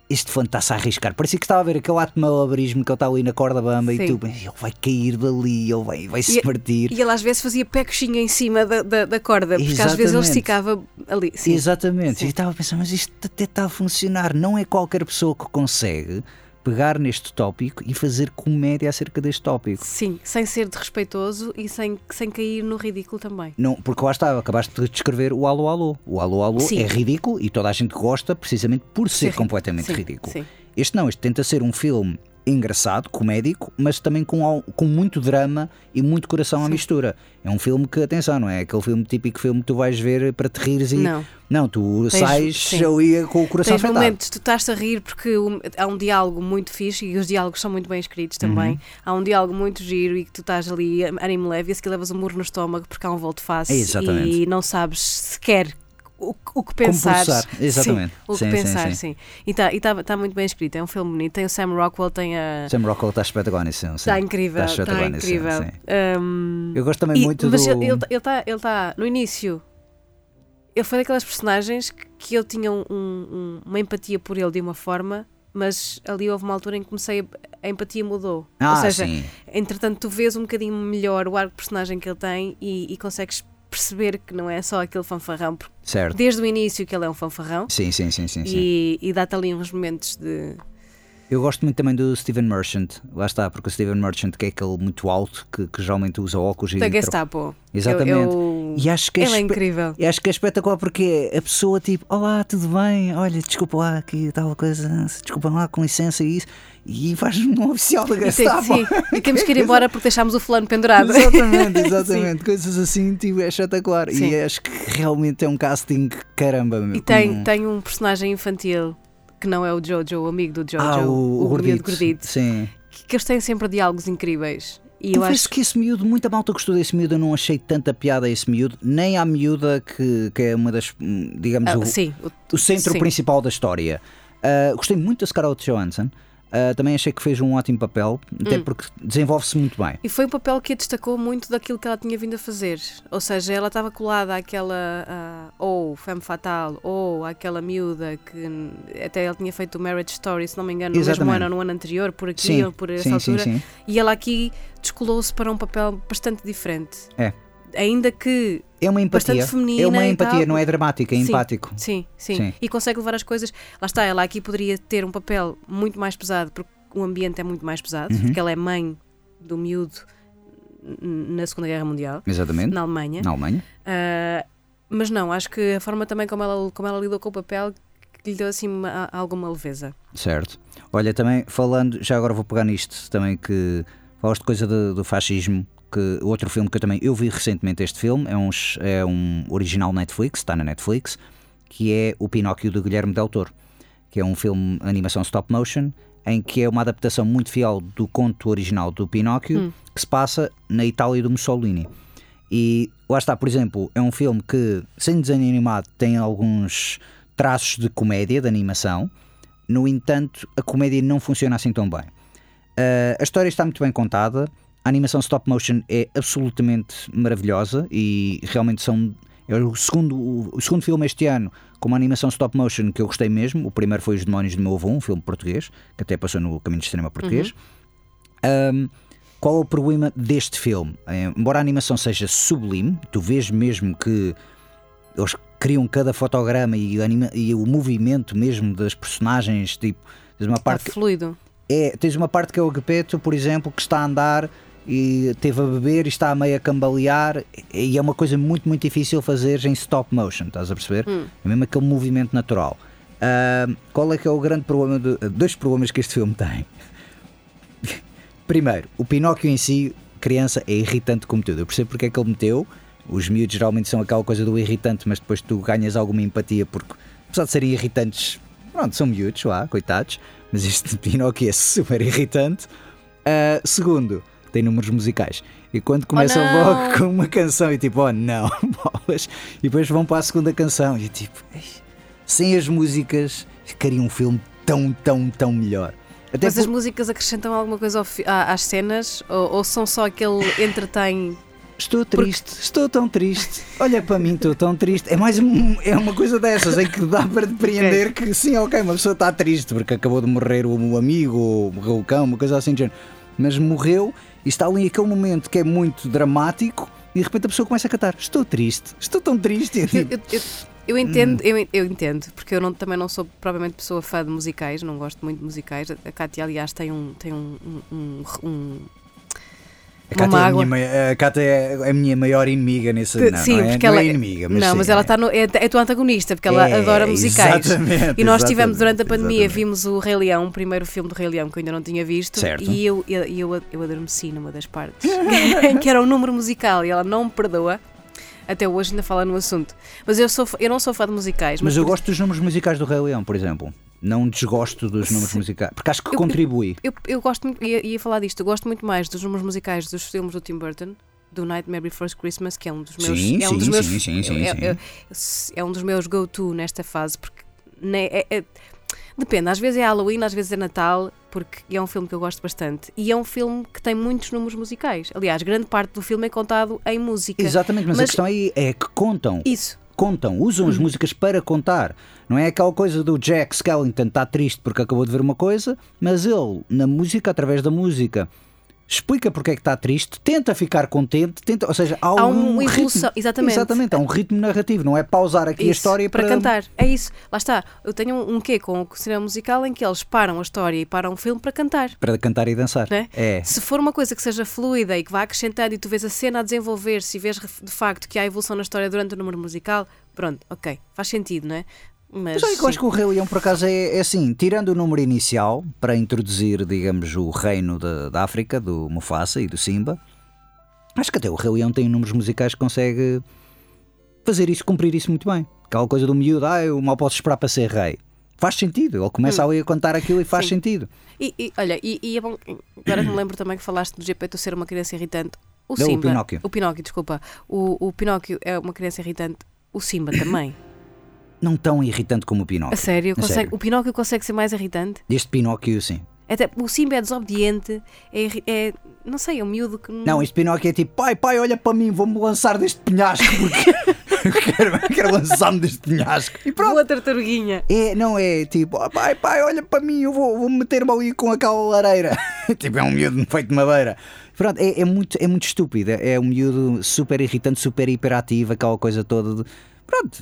Este fã está-se a arriscar. Parecia que estava a ver aquele ato de malabarismo que ele está ali na corda bamba e Sim. tu, "Bem, ele vai cair dali, ele vai, vai se E- partir. e ele às vezes fazia pé coxinha em cima da, da, da corda porque às vezes ele Exatamente. esticava ali sim. Exatamente. Sim. E estava a pensar, mas isto até está a funcionar. Não é qualquer pessoa que consegue pegar neste tópico e fazer comédia acerca deste tópico. Sim, sem ser desrespeitoso e sem, sem cair no ridículo também. Não, porque lá está, acabaste de descrever o Alô Alô. O Alô Alô Sim. é ridículo e toda a gente gosta precisamente por ser Sim, completamente sim, ridículo. Sim. Este não, este tenta ser um filme engraçado, comédico, mas também com, com muito drama e muito coração à Sim. mistura. É um filme que, atenção, não é aquele filme típico filme que tu vais ver para te rires e. Não. Não, tu Tens- sais sim. ali com o coração Tens afetado. momentos, tu estás a rir porque há um diálogo muito fixe e os diálogos são muito bem escritos também. Uhum. Há um diálogo muito giro e que tu estás ali ânimo leve e a seguir levas um murro no estômago porque há um volte face e não sabes sequer o, o que pensar. exatamente. Sim, o que Sim, sim, pensar, sim. sim. E está tá muito bem escrito, é um filme bonito. Tem o Sam Rockwell, tem a. Sam Rockwell está espetacular sim. Está incrível, Está está incrível. Um, Eu gosto também e- muito mas do. ele está ele tá, ele tá- no início. Ele foi daquelas personagens que, que eu tinha um- um- uma empatia por ele de uma forma, mas ali houve uma altura em que comecei a, a empatia mudou. Ah, Ou seja, sim. entretanto, tu vês um bocadinho melhor o arco de personagem que ele tem e, e consegues perceber que não é só aquele fanfarrão, porque Certo. desde o início que ele é um fanfarrão Sim, sim, sim, sim. e, e dá-te ali uns momentos de. Eu gosto muito também do Steven Merchant. Lá está, porque o Steven Merchant que é aquele muito alto que, que geralmente usa óculos e. da Gestapo. Exatamente. Eu, eu- E acho que é Ele é espe- incrível. E acho que é espetacular porque a pessoa tipo, olá, tudo bem? Olha, desculpa lá aqui tal coisa, desculpa lá, com licença e isso. E faz um oficial da Gestapo. sim, e temos que ir embora porque deixámos o fulano pendurado. Exatamente, [laughs] exatamente. Coisas assim, tipo, é espetacular. Sim. E acho que realmente é um casting caramba. meu, E tem, tem um personagem infantil que não é o Jojo, o amigo do Jojo, ah, o, o, miúdo gordito. gordito, Sim. que, que eles têm sempre diálogos incríveis. E Eu acho que esse miúdo, muita malta gostou desse miúdo, eu não achei tanta piada a esse miúdo, nem à miúda que, que é uma das, hum, digamos, Ah, o, sim, o- o centro sim. principal da história. Ah, gostei muito da Scarlett Johansson, ah, também achei que fez um ótimo papel, até Hum. porque desenvolve-se muito bem. E foi um papel que a destacou muito daquilo que ela tinha vindo a fazer. Ou seja, ela estava colada àquela. ah, ou Femme Fatale, ou àquela miúda que até ela tinha feito o Marriage Story, se não me engano, no mesmo Exatamente. ano ou no ano anterior, por aqui Sim, ou por essa sim, altura. sim. E ela aqui descolou-se para um papel bastante diferente. É. Ainda que É uma empatia. É uma empatia, não é dramática, é Sim. empático. Sim, sim, Sim. E consegue levar as coisas. Lá está, ela aqui poderia ter um papel muito mais pesado, porque o ambiente é muito mais pesado, Uhum. porque ela é mãe do miúdo na Segunda Guerra Mundial, Exatamente. na Alemanha. Na Alemanha. Ah, mas não, acho que a forma também como ela, como ela lidou com o papel que lhe deu assim uma- alguma leveza. Certo. Olha, também falando, já agora vou pegar nisto também que falaste de coisa do, do fascismo, que outro filme que eu também eu vi recentemente este filme é um, é um original Netflix, está na Netflix, que é o Pinóquio do Guilherme Del Toro, que é um filme animação stop motion em que é uma adaptação muito fiel do conto original do Pinóquio, Hum. que se passa na Itália do Mussolini. E lá está, por exemplo, é um filme que, sem desenho animado, tem alguns traços de comédia, de animação. No entanto, a comédia não funciona assim tão bem. Uh, a história está muito bem contada, a animação stop motion é absolutamente maravilhosa e realmente são. É o segundo, o segundo filme este ano com uma animação stop motion que eu gostei mesmo. O primeiro foi Os Demónios do Meu Avô, um filme português, que até passou no Caminho de Cinema Português. Um, qual é o problema deste filme? Eh, Embora a animação seja sublime, tu vês mesmo que eles criam cada fotograma e, o anima- e o movimento mesmo das personagens, tipo, tens uma parte que fluido. é, tens uma parte que é o Gepeto, por exemplo, que está a andar e teve a beber e está a meio a cambalear e é uma coisa muito, muito difícil fazer em stop motion, estás a perceber? É mesmo aquele movimento natural. Ah, qual é que é o grande problema? Dois problemas que este filme tem. [laughs] Primeiro, o Pinóquio em si, criança, é irritante como tudo. Eu percebo porque é que ele meteu. Os miúdos geralmente são aquela coisa do irritante, mas depois tu ganhas alguma empatia porque, apesar de serem irritantes, pronto, são miúdos, lá, coitados. Mas este [laughs] Pinóquio é super irritante. Ah, segundo, tem números musicais. E quando começam não! logo [laughs] com uma canção e tipo, oh não, [laughs] bolas, e depois vão para a segunda canção e tipo, "Ei, sem as músicas, ficaria um filme tão, tão, tão melhor. Até Mas as por- músicas acrescentam alguma coisa fi- às cenas? Ou, ou são só aquele [laughs] entretém? Estou triste, estou tão triste. Olha para mim, estou tão triste. É mais um- é uma coisa dessas em que dá para depreender que sim, ok, uma pessoa está triste porque acabou de morrer o amigo, ou morreu o cão, uma coisa assim de género. Mas morreu e está ali aquele momento que é muito dramático e de repente a pessoa começa a cantar: Estou triste, estou tão triste. Eu Eu, eu- eu- eu entendo, Hum. eu, eu entendo, porque eu não- também não sou propriamente pessoa fã de musicais, não gosto muito de musicais. A Cátia, aliás, tem um. Tem um- um- um- A Cátia, é a, minha, mai- a Cátia é a minha maior inimiga nesse. Não, sim, não é, porque não ela é inimiga, mas não, sim, mas ela é. está no, é, é tua antagonista, porque ela É, adora musicais. exatamente, E nós tivemos durante a pandemia, exatamente. vimos o Rei Leão, o primeiro filme do Rei Leão que eu ainda não tinha visto, Certo. e eu, eu, eu, eu adormeci numa das partes, [laughs] que era um número musical, e ela não me perdoa. Até hoje ainda fala no assunto. Mas eu, sou, eu não sou fã de musicais. Mas eu por- gosto dos números musicais do Rei Leão, por exemplo. Não desgosto dos números Sim. musicais. Porque acho que Eu- contribui. Eu, eu gosto muito, ia, ia falar disto, eu gosto muito mais dos números musicais dos filmes do Tim Burton, do Nightmare Before Christmas, que é um dos meus. Sim, é um dos meus, sim, sim, sim, é, sim. é- um dos meus go-to nesta fase, porque né, é- é- depende, às vezes é Halloween, às vezes é Natal, porque é um filme que eu gosto bastante. E é um filme que tem muitos números musicais. Aliás, grande parte do filme é contado em música. Exatamente, mas, a Mas- questão aí é que contam. Isso. Contam, usam as músicas para contar. Não é aquela coisa do Jack Skellington está triste porque acabou de ver uma coisa, mas ele, na música, através da música, explica porque é que está triste, tenta ficar contente, tenta, ou seja, há, Há um uma ritmo- evolução, exatamente. Exatamente, há um ritmo narrativo, não é pausar aqui a Isso, história para, para, cantar. É isso. Lá está. Eu tenho um, um quê com o cinema musical em que eles param a história e param o filme para cantar. para cantar e dançar. né? É. Se for uma coisa que seja fluida e que vá acrescentando e tu vês a cena a desenvolver-se e vês de facto que há evolução na história durante o número musical, pronto, ok, faz sentido, não é? Mas, Mas que eu acho que o Rei Leão, por acaso, é, é assim: tirando o número inicial para introduzir, digamos, o reino da, da África, do Mufasa e do Simba, acho que até o Rei Leão tem números musicais que consegue fazer isso, cumprir isso muito bem. Aquela coisa do miúdo, ah, eu mal posso esperar para ser rei. Faz sentido, ele começa ali a contar aquilo e faz Hum. Sim. sentido. E, e, olha, e, e é bom, agora me lembro também que falaste do GP ser uma criança irritante. O Não, o Simba. Pinóquio. O Pinóquio, desculpa. O, o Pinóquio é uma criança irritante. O Simba também. Não tão irritante como o A Pinóquio. sério, A consegue- sério. o Pinóquio consegue ser mais irritante? Deste Pinóquio, sim. Até, o Simba é desobediente, é, é- não sei, é um miúdo que. Não, este Pinóquio é tipo, pai, pai, olha para mim, vou-me lançar deste penhasco porque [laughs] quero, quero lançar-me deste penhasco. E pronto. Boa tartaruguinha. É, não é tipo, "Ah, pai, pai, olha para mim, eu vou, vou meter-me ali com aquela lareira. [laughs] tipo, é um miúdo feito de madeira. Pronto, é, é muito, é muito estúpido. É um miúdo super irritante, super hiperativo, aquela coisa toda de. Pronto,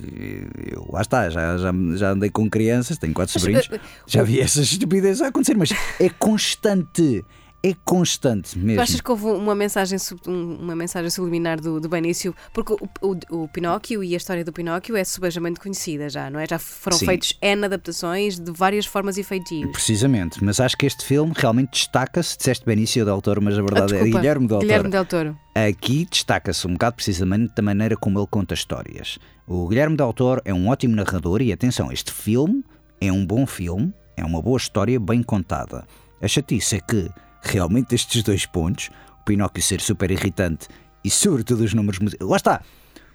eu, lá está, já, já, já andei com crianças, tenho quatro sobrinhos, eh, já vi essas estupidezes a acontecer, mas é constante, é constante mesmo. Tu achas que houve uma mensagem, um- uma mensagem subliminar do, do Benício? Porque o, o, o Pinóquio e a história do Pinóquio é subejamente conhecida já, não é? Já foram Sim. feitos N adaptações de várias formas e feitios. Precisamente, mas acho que este filme realmente destaca-se. Disseste Benício del Toro, mas a Ah, verdade é desculpa, Guilherme del. Guilherme Del Toro. Aqui destaca-se um bocado precisamente da maneira como ele conta histórias. O Guilherme Del Toro é um ótimo narrador e atenção, este filme é um bom filme, é uma boa história bem contada. A chatice é que realmente estes dois pontos, o Pinóquio ser super irritante e sobretudo os números musicais. Lá está!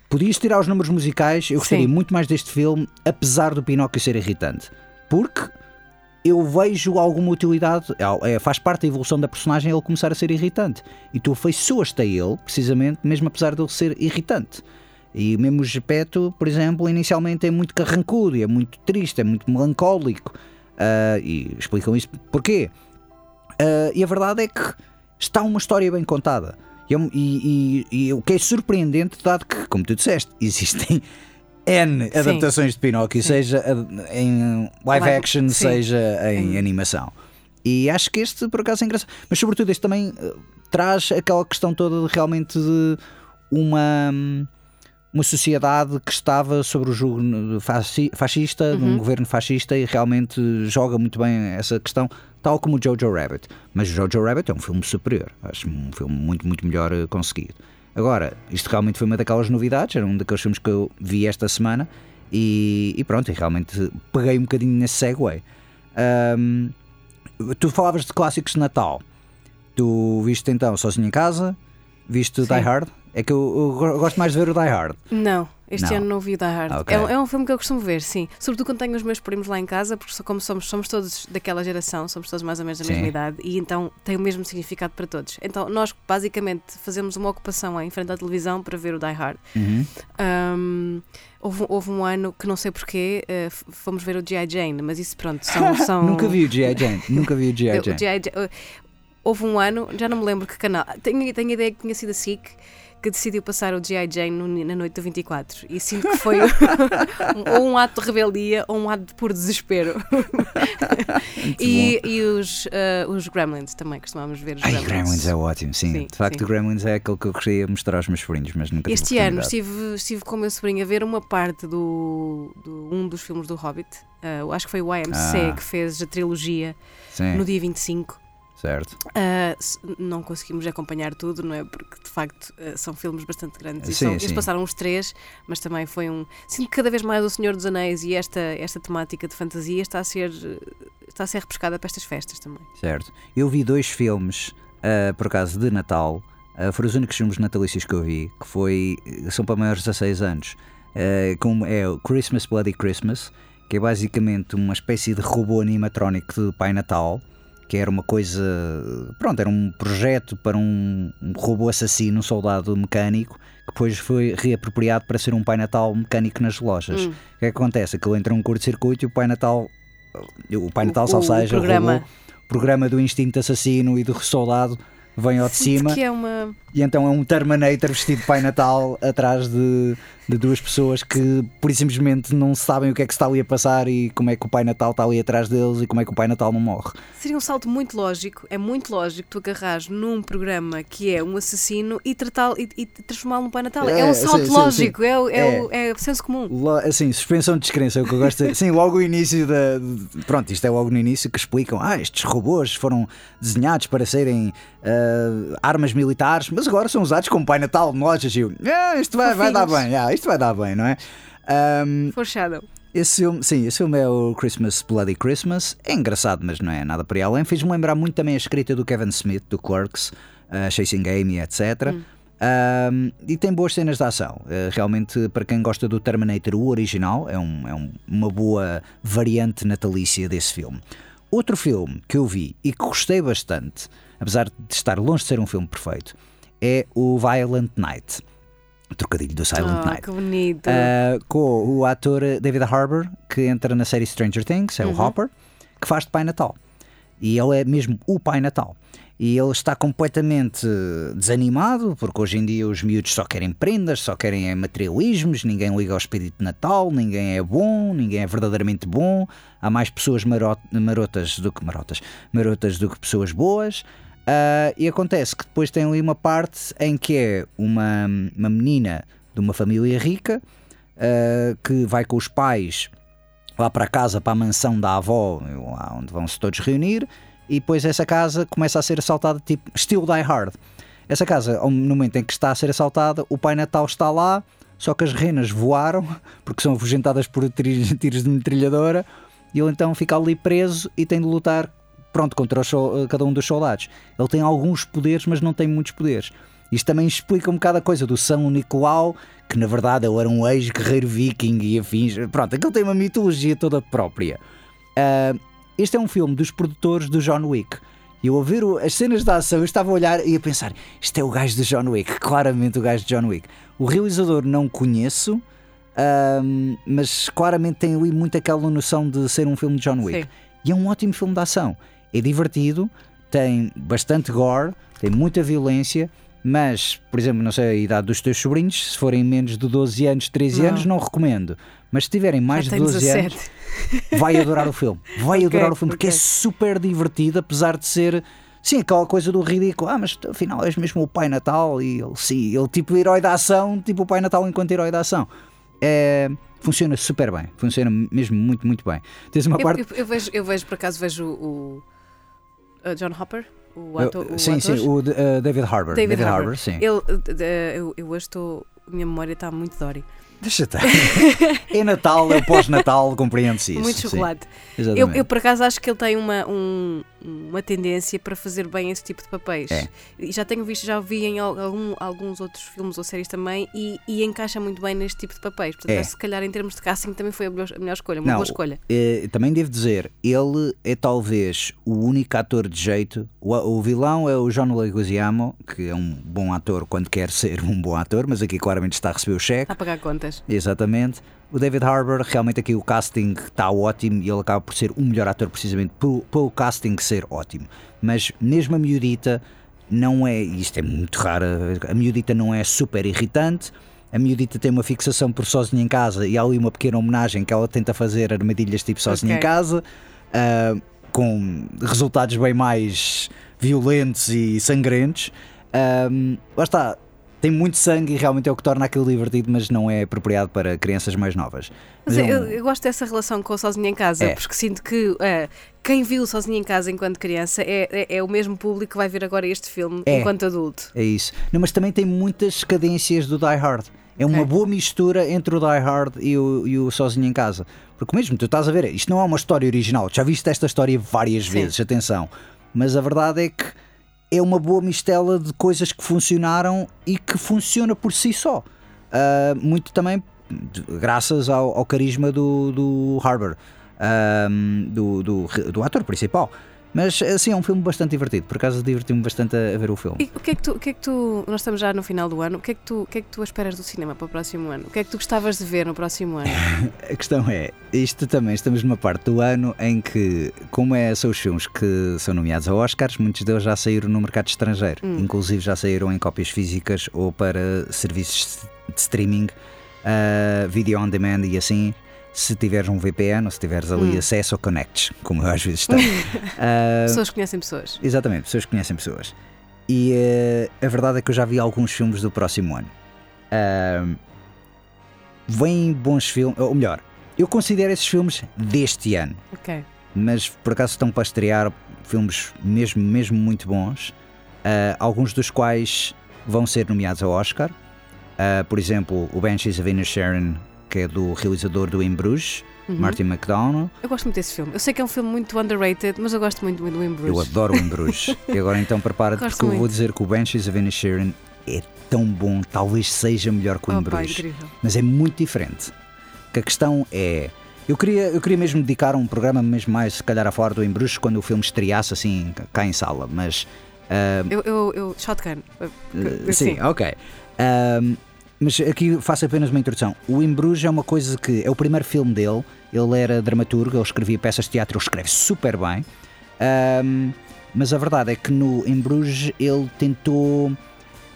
Podias tirar os números musicais, eu gostaria Sim. muito mais deste filme, apesar do Pinóquio ser irritante. Porque eu vejo alguma utilidade, é, faz parte da evolução da personagem ele começar a ser irritante. E tu afeiçoas-te a ele, precisamente, mesmo apesar de ele ser irritante. E mesmo o Gepeto, por exemplo, inicialmente é muito carrancudo, é muito triste, é muito melancólico. Ah, e explicam isso porquê. Ah, e a verdade é que está uma história bem contada. E, é e- e- e o que é surpreendente, dado que, como tu disseste, [laughs] existem N Sim. adaptações de Pinóquio, seja a- em live action, sim. seja em Em- animação. E acho que este, por acaso, é engraçado. Mas, sobretudo, este também eh, traz aquela questão toda de, realmente de uma, uma sociedade que estava sobre o fasci- fascista, de um governo fascista, e realmente joga muito bem essa questão, tal como o Jojo Rabbit. Mas o Jojo Rabbit é um filme superior, acho um filme muito, muito melhor eh, conseguido. Agora, isto realmente foi uma daquelas novidades, era um daqueles filmes que eu vi esta semana, e, e pronto, e realmente peguei um bocadinho nesse segue. Ahm, tu falavas de clássicos de Natal. Tu viste então Sozinho em Casa, viste Sim. Die Hard. É que eu, eu go- gosto mais de ver o Die Hard. Não, este Não. ano não vi o Die Hard. Ok. É, um- é um filme que eu costumo ver, sim. Sobretudo quando tenho os meus primos lá em casa, porque como somos, somos todos daquela geração, somos todos mais ou menos da Sim. mesma idade, e então tem o mesmo significado para todos. Então nós basicamente fazemos uma ocupação em frente à televisão para ver o Die Hard. Uhum. Um, houve, houve um ano que não sei porquê, f- fomos ver o G.I. Jane, mas isso pronto, são. [laughs] são Nunca vi o G.I. Jane. Nunca vi o Jane. G.I. Jane, eh, Houve um ano, já não me lembro que canal, tenho, tenho a ideia que tinha sido a SIC que decidiu passar o G.I. Jane no- na noite do 24 e sinto que foi [laughs] um- ou um ato de rebeldia ou um ato de puro desespero. e e os, eh, os Gremlins também, costumávamos ver os Ai, Gremlins. Gremlins é ótimo, sim. Sim, de facto, sim. o Gremlins é aquele que eu queria mostrar aos meus sobrinhos, mas nunca Este ano estive, estive com o meu sobrinho a ver uma parte do, do- um dos filmes do Hobbit. eu acho que foi o YMC Ah. que fez a trilogia Sim, no dia 25. Certo. Uh, não conseguimos acompanhar tudo, não é? Porque de facto uh, são filmes bastante grandes. E Sim, são- eles sim. passaram os três, mas também foi um. Sinto que cada vez mais o Senhor dos Anéis e esta, esta temática de fantasia está a ser, uh, está a ser repescada para estas festas também. Certo. Eu vi dois filmes, ah, por acaso, de Natal. foram os únicos filmes natalícios que eu vi, que foi, são para maiores de 16 anos. Como é o Christmas Bloody Christmas, que é basicamente uma espécie de robô animatrónico de Pai Natal, que era uma coisa. Pronto, era um projeto para um, um robô assassino, um soldado mecânico, que depois foi reapropriado para ser um Pai Natal mecânico nas lojas. Hum. O que é que acontece? Aquilo entra num curto-circuito e o Pai Natal. O Pai Natal, O- só o seja, programa. robô, programa do instinto assassino e do soldado vem ao de cima é uma. e então é um Terminator vestido de Pai Natal atrás de, de duas pessoas que por e simplesmente não sabem o que é que se está ali a passar e como é que o Pai Natal está ali atrás deles e como é que o Pai Natal não morre. Seria um salto muito lógico, é muito lógico tu agarrares num programa que é um assassino e tratá-lo e, e transformá-lo num Pai Natal. É, É, um salto sim, lógico, sim. É, o- é, É. o- é senso comum. Lo- Assim, suspensão de descrença é o que eu gosto de... Sim, logo o início da. Pronto, isto é logo no início que explicam: ah, estes robôs foram desenhados para serem ah, armas militares, mas agora são usados como Pai Natal de lojas. E eu, ah, isto vai, vai dar bem, ah, isto vai dar bem, não é? Ahm, Foreshadow. esse filme, sim, esse filme é o Christmas Bloody Christmas. É engraçado, mas não é nada para além. Fez-me lembrar muito também a escrita do Kevin Smith, do Clerks, ah, Chasing Amy, etc. Ahm, e tem boas cenas de ação. Ah, realmente, para quem gosta do Terminator, o original, é, um- é um- uma boa variante natalícia desse filme. Outro filme que eu vi e que gostei bastante, apesar de estar longe de ser um filme perfeito, é o Violent Night. Trocadilho do Silent Ah, Night. que bonito. Uh, com o ator David Harbour, que entra na série Stranger Things, é o Hopper, que faz de Pai Natal. E ele é mesmo o Pai Natal. E ele está completamente desanimado, porque hoje em dia os miúdos só querem prendas, só querem materialismos, ninguém liga ao espírito de Natal, ninguém é bom, ninguém é verdadeiramente bom, há mais pessoas maro- marotas do que marotas, marotas do que pessoas boas. Ah, e acontece que depois tem ali uma parte em que é uma, uma menina de uma família rica ah, que vai com os pais lá para casa, para a mansão da avó, onde vão se todos reunir, e depois essa casa começa a ser assaltada, tipo estilo Die Hard. Essa casa, no momento em que está a ser assaltada, o Pai Natal está lá, só que as renas voaram, [laughs] porque são afugentadas por [laughs] tiros de metralhadora, e ele então fica ali preso e tem de lutar pronto, contra os sol- cada um dos soldados. Ele tem alguns poderes, mas não tem muitos poderes. Isto também explica um bocado a coisa do São Nicolau, que na verdade ele era um ex-guerreiro viking e afins. Pronto, aquele tem uma mitologia toda própria. Ah, este é um filme dos produtores do John Wick. E eu a ver o- as cenas de ação, eu estava a olhar e a pensar: isto é o gajo do John Wick, claramente o gajo de John Wick. O realizador não conheço, ahm, mas claramente tem ali muito aquela noção de ser um filme de John Wick. Sim. E é um ótimo filme de ação. É divertido, tem bastante gore, tem muita violência, mas, por exemplo, não sei a idade dos teus sobrinhos, se forem menos de 12 anos, 13 Não. anos, não recomendo. Mas se tiverem mais Já de tem 12 anos, 17. vai adorar o filme. Vai Ok, adorar o filme, porque é ok. super divertido, apesar de ser. Sim, aquela coisa do ridículo. Ah, mas afinal és mesmo o Pai Natal e ele, sim, ele tipo herói da ação, tipo o Pai Natal enquanto herói da ação. É, funciona super bem, funciona mesmo muito, muito bem. Tens uma Eu, parte. eu- eu vejo, eu vejo, por acaso, vejo o, o John Hopper, o ator. o sim, sim, o de- uh, David Harbour. David Harbour. sim. Ele, uh, uh, eu, eu hoje estou. A minha memória está muito Dory. Deixa estar. [laughs] é Natal, é pós-Natal, compreende-se isso. muito chocolate. Eu, eu, por acaso, acho que ele tem uma, um- uma tendência para fazer bem esse tipo de papéis. É. E já tenho visto, já o vi em al- algum- alguns outros filmes ou séries também e, e encaixa muito bem neste tipo de papéis. Portanto, É. se calhar, em termos de casting, também foi a melhor, a melhor escolha, uma Não, boa escolha. Eh, também devo dizer, ele é talvez o único ator de jeito. O, o vilão é o John Leguizamo, que é um bom ator quando quer ser um bom ator, mas aqui claramente está a receber o cheque. Está a pagar contas. Exatamente. O David Harbour, realmente aqui o casting está ótimo e ele acaba por ser o melhor ator precisamente pelo, pelo casting ser ótimo. Mas mesmo a miudita não é, e isto é muito raro, a miudita não é super irritante. A miudita tem uma fixação por sozinha em casa e há ali uma pequena homenagem que ela tenta fazer armadilhas tipo sozinha em Ok. casa, ah, com resultados bem mais violentos e sangrentos. Ahm, lá está, tem muito sangue e realmente é o que torna aquilo divertido, mas não é apropriado para crianças mais novas. Mas é eu, um- eu gosto dessa relação com o Sozinho em Casa, É. porque sinto que ah, quem viu Sozinho em Casa enquanto criança é, é, é o mesmo público que vai ver agora este filme É. enquanto adulto. É isso. Não, mas também tem muitas cadências do Die Hard. É uma boa mistura entre o Die Hard e o, e o Sozinho em Casa. Porque mesmo tu estás a ver, isto não é uma história original. Já viste esta história várias Sim. vezes, atenção. Mas a verdade é que é uma boa mistela de coisas que funcionaram e que funciona por si só. Ah, muito também graças ao, ao carisma do, do Harbour, ah, do, do, do ator principal. Mas assim, é um filme bastante divertido. Por acaso diverti-me bastante a, a ver o filme. E o que, é que tu, o que é que tu. Nós estamos já no final do ano, o que, é que tu, o que é que tu esperas do cinema para o próximo ano? O que é que tu gostavas de ver no próximo ano? [laughs] A questão é, isto também estamos numa parte do ano em que, como é, são os filmes que são nomeados a Oscars, muitos deles já saíram no mercado estrangeiro, inclusive já saíram em cópias físicas ou para serviços de streaming, ah, video on demand e assim. Se tiveres um VPN ou se tiveres ali acesso ou connects, como eu às vezes tenho. [laughs] Ah, Pessoas conhecem pessoas. Exatamente, pessoas que conhecem pessoas. E eh, a verdade é que eu já vi alguns filmes do próximo ano. Ahm, vêm bons filmes, ou melhor, eu considero esses filmes deste ano, Ok. mas por acaso estão para estrear filmes mesmo, mesmo muito bons, ah, alguns dos quais vão ser nomeados ao Oscar. Por exemplo, o Banshees of Inisherin, que é do realizador do Em Bruges, Uhum. Martin McDonough. Eu gosto muito desse filme. Eu sei que é um filme muito underrated, mas eu gosto muito, muito do In Bruges. Eu adoro o Em Bruges. e agora então prepara-te porque eu vou muito. dizer que o Banshees of Inisherin é tão bom, talvez seja melhor que o Em Oh, Bruges. Mas é muito diferente. Que a questão é. Eu queria, eu queria mesmo dedicar um programa mesmo mais, se calhar, a falar do Em Bruges quando o filme estreasse assim cá em sala, mas ah, Eu, eu, eu, shotgun. Uh, Sim, ok. Ahm, mas aqui faço apenas uma introdução. O Em Bruges é uma coisa que é o primeiro filme dele. Ele era dramaturgo, ele escrevia peças de teatro, ele escreve super bem. Ahm, mas a verdade é que no Em Bruges ele tentou.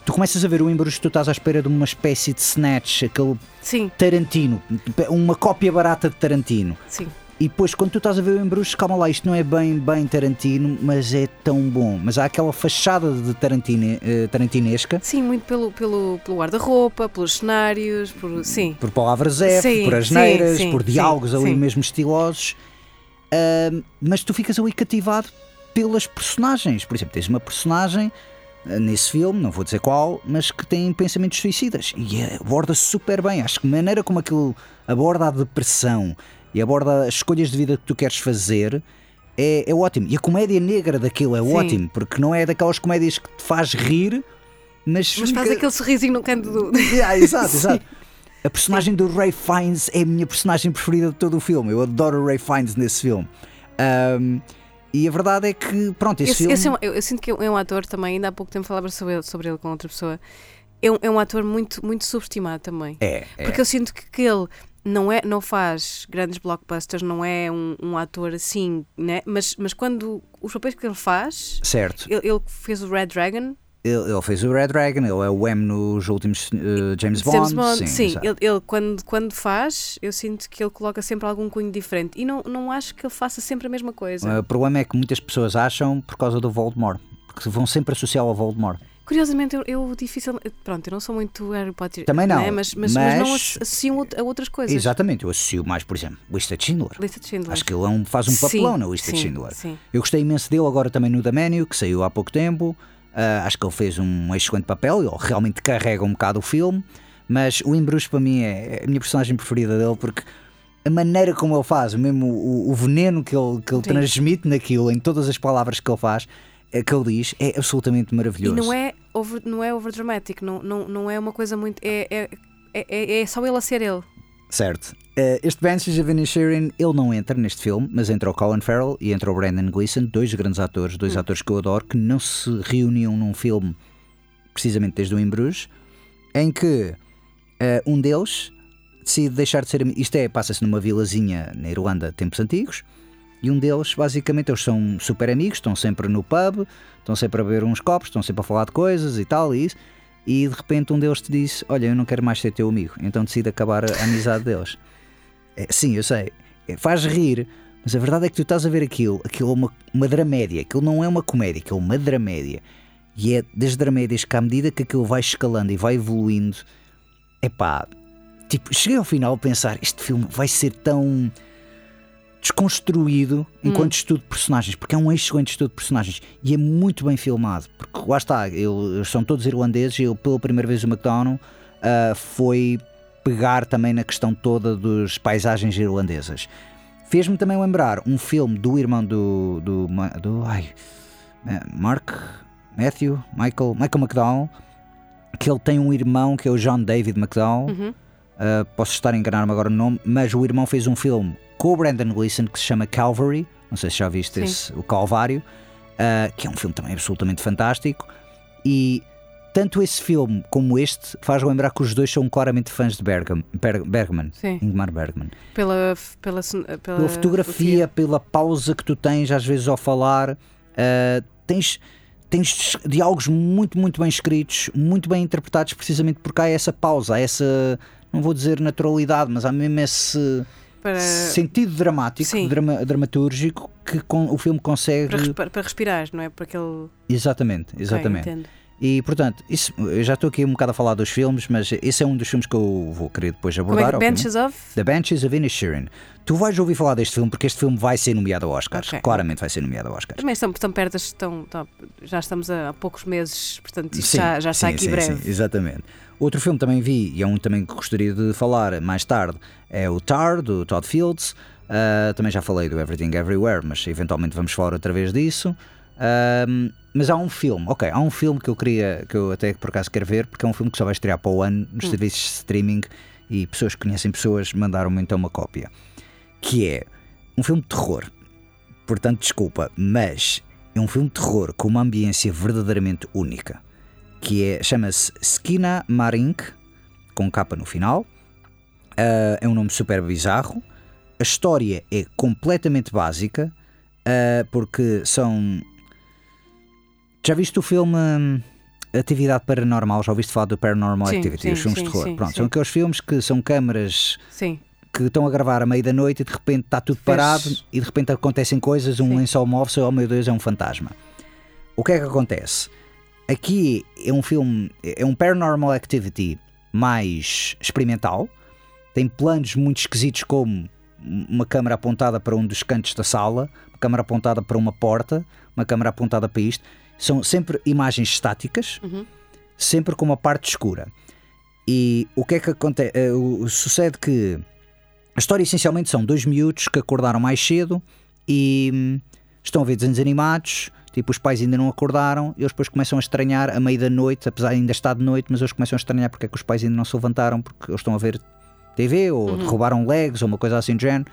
Tu começas a ver o Em Bruges, tu estás à espera de uma espécie de snatch, aquele Sim, Tarantino, uma cópia barata de Tarantino. sim. E depois, quando tu estás a ver o Em Bruges, calma lá, isto não é bem, bem Tarantino, mas é tão bom. Mas há aquela fachada de Tarantine, eh, tarantinesca, Sim, muito pelo, pelo, pelo guarda-roupa, pelos cenários, por. Sim. por palavras F, por asneiras, sim, por sim, diálogos ali sim. mesmo estilosos. Ahm, mas tu ficas ali cativado pelas personagens. Por exemplo, tens uma personagem ah, nesse filme, não vou dizer qual, mas que tem pensamentos suicidas e aborda super bem. Acho que a maneira como aquilo aborda a depressão e aborda as escolhas de vida que tu queres fazer. É, é ótimo. E a comédia negra daquilo é Sim. ótimo, porque não é daquelas comédias que te faz rir, mas, Mas faz aquele sorrisinho no canto do. [laughs] Yeah, exato, exato. A personagem do Ray Fiennes é a minha personagem preferida de todo o filme. Eu adoro o Ray Fiennes nesse filme. Ahm, e a verdade é que, pronto, esse, Esse- filme. esse é um- eu, eu sinto que é um ator também, ainda há pouco tempo falava sobre ele, sobre ele com outra pessoa. É um, é um ator muito, muito subestimado também. É, é. Porque eu sinto que, que ele não, é, não faz grandes blockbusters, não é um, um ator assim, né? mas, mas quando os papéis que ele faz, Certo. ele, ele fez o Red Dragon, Ele, ele fez o Red Dragon, ele é o M nos últimos eh, James Bond. James Bond, sim, sim, ele, ele quando, quando faz, eu sinto que ele coloca sempre algum cunho diferente e não, não acho que ele faça sempre a mesma coisa. O problema é que muitas pessoas acham por causa do Voldemort, porque vão sempre associá-lo ao Voldemort. Curiosamente, eu, eu difícil. Pronto, eu não sou muito Harry Potter. Também não, né? Mas, mas, mas não mas- asso- associo a outras coisas. Exatamente, eu associo mais, por exemplo, Lista de Schindler. Lista de Schindler. Acho que ele é um- faz um Sim, papelão na Lista de sim, Schindler. sim. Eu gostei imenso dele agora também no Menu, que saiu há pouco tempo. Ah, acho que ele fez um excelente papel, ele realmente carrega um bocado o filme. Mas o Embruxo para mim é a minha personagem preferida dele porque a maneira como ele faz, mesmo o, o veneno que ele, que ele Sim. transmite naquilo, em todas as palavras que ele faz, que ele diz, é absolutamente E maravilhoso. não é over, não é overdramatic, não, não, não é uma coisa muito. É, é, é, é só ele a ser ele. Certo. Eh, este Banshees of Inisherin, ele não entra neste filme, mas entra o Colin Farrell e entra o Brandon Gleeson, dois grandes atores, dois atores que eu adoro, que não se reuniam num filme precisamente desde o Em Bruges, em que eh, um deles decide deixar de ser. Isto é, passa-se numa vilazinha na Irlanda, tempos antigos, e um deles, basicamente, eles são super amigos, estão sempre no pub, estão sempre a beber uns copos, estão sempre a falar de coisas e tal, e isso. E de repente um deles te diz: Olha, eu não quero mais ser teu amigo, então decide acabar a amizade [laughs] deles. É, sim, eu sei, é, faz rir, mas a verdade é que tu estás a ver aquilo, aquilo é uma, uma dramédia, aquilo não é uma comédia, aquilo é uma dramédia. E é das dramédias que, à medida que aquilo vai escalando e vai evoluindo, é pá, tipo, cheguei ao final a pensar: este filme vai ser tão desconstruído enquanto estudo de personagens, porque é um excelente estudo de personagens e é muito bem filmado. Porque lá está, ele- eles são todos irlandeses e ele, pela primeira vez, o McDonald ah, foi pegar também na questão toda dos paisagens irlandesas. Fez-me também lembrar um filme do irmão do. do, do ai, eh, Mark, Matthew, Michael, Michael McDowell, que ele tem um irmão que é o John David McDowell. Uh, posso estar a enganar-me agora no nome, mas o irmão fez um filme com o Brandon Gleeson que se chama Calvary. Não sei se já viste esse, o Calvário, uh, que é um filme também absolutamente fantástico. E tanto esse filme como este faz lembrar que os dois são claramente fãs de Bergam, Berg- Bergman, Sim. Ingmar Bergman. Pela, pela, pela, Pela fotografia, pela pausa que tu tens às vezes ao falar, uh, tens, tens diálogos muito, muito bem escritos, muito bem interpretados, precisamente porque há essa pausa, há essa, não vou dizer naturalidade, mas há mesmo esse Para, sentido dramático, drama- dramatúrgico que con- o filme consegue. para, para respirar, não é? Para aquele. Exatamente, exatamente. Ok, entendo. E portanto, isso, eu já estou aqui um bocado a falar dos filmes, mas esse é um dos filmes que eu vou querer depois Como abordar. é que obviamente. Benches of? The Banshees of Inisherin. Tu vais ouvir falar deste filme porque este filme vai ser nomeado ao Oscar. Ok. Claramente vai ser nomeado ao Oscar. Também estão, estão perto, estão, já estamos a, há poucos meses, portanto isto Sim, já, já está sim, aqui sim, breve. sim, exatamente. Outro filme também vi, e é um também que gostaria de falar mais tarde, é o Tar, do Todd Fields. Ah, também já falei do Everything Everywhere, mas eventualmente vamos falar outra vez disso. Ahm, mas há um filme, ok, há um filme que eu queria, que eu até por acaso quero ver, porque é um filme que só vai estrear para o ano nos serviços de streaming e pessoas que conhecem pessoas mandaram-me então uma cópia. Que é um filme de terror. Portanto, desculpa, mas é um filme de terror com uma ambiência verdadeiramente única. Que é, chama-se Skina Marink, com capa no final. Ah, é um nome super bizarro. A história é completamente básica, ah, porque são. Já viste o filme hum, Atividade Paranormal? Já ouviste falar do Paranormal Sim, Activity, sim, os filmes sim, de terror? Pronto, são aqueles filmes que são câmaras que estão a gravar à meia da noite e de repente está tudo parado e de repente acontecem coisas, um Sim. lençol move-se, oh meu Deus, é um fantasma. O que é que acontece? Aqui é um filme, é um Paranormal Activity mais experimental, tem planos muito esquisitos como uma câmera apontada para um dos cantos da sala, uma câmera apontada para uma porta, uma câmera apontada para isto. São sempre imagens estáticas, sempre com uma parte escura. E o que é que acontece? sucede que a história essencialmente são dois miúdos que acordaram mais cedo e hum, estão a ver desenhos animados. Tipo, os pais ainda não acordaram e eles depois começam a estranhar à meia da noite, apesar de ainda estar de noite, mas eles começam a estranhar porque é que os pais ainda não se levantaram, porque eles estão a ver TV ou roubaram legs ou uma coisa assim do género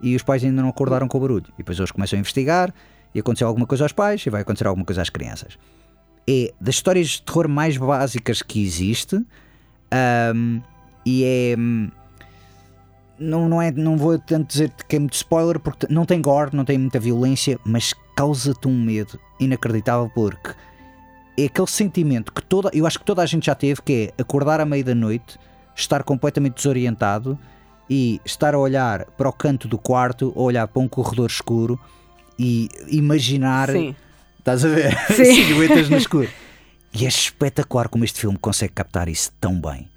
e os pais ainda não acordaram com o barulho. E depois eles começam a investigar e aconteceu alguma coisa aos pais e vai acontecer alguma coisa às crianças. É das histórias de terror mais básicas que existe hum, e é. hum, não, não, é, não vou tanto dizer que é muito spoiler, porque não tem gore, não tem muita violência, mas causa-te um medo inacreditável, porque é aquele sentimento que toda, eu acho que toda a gente já teve, que é acordar à meia da noite, estar completamente desorientado e estar a olhar para o canto do quarto, ou olhar para um corredor escuro e imaginar, Sim. estás a ver, [laughs] Sim. silhuetas no escuro. E é espetacular como este filme consegue captar isso tão bem.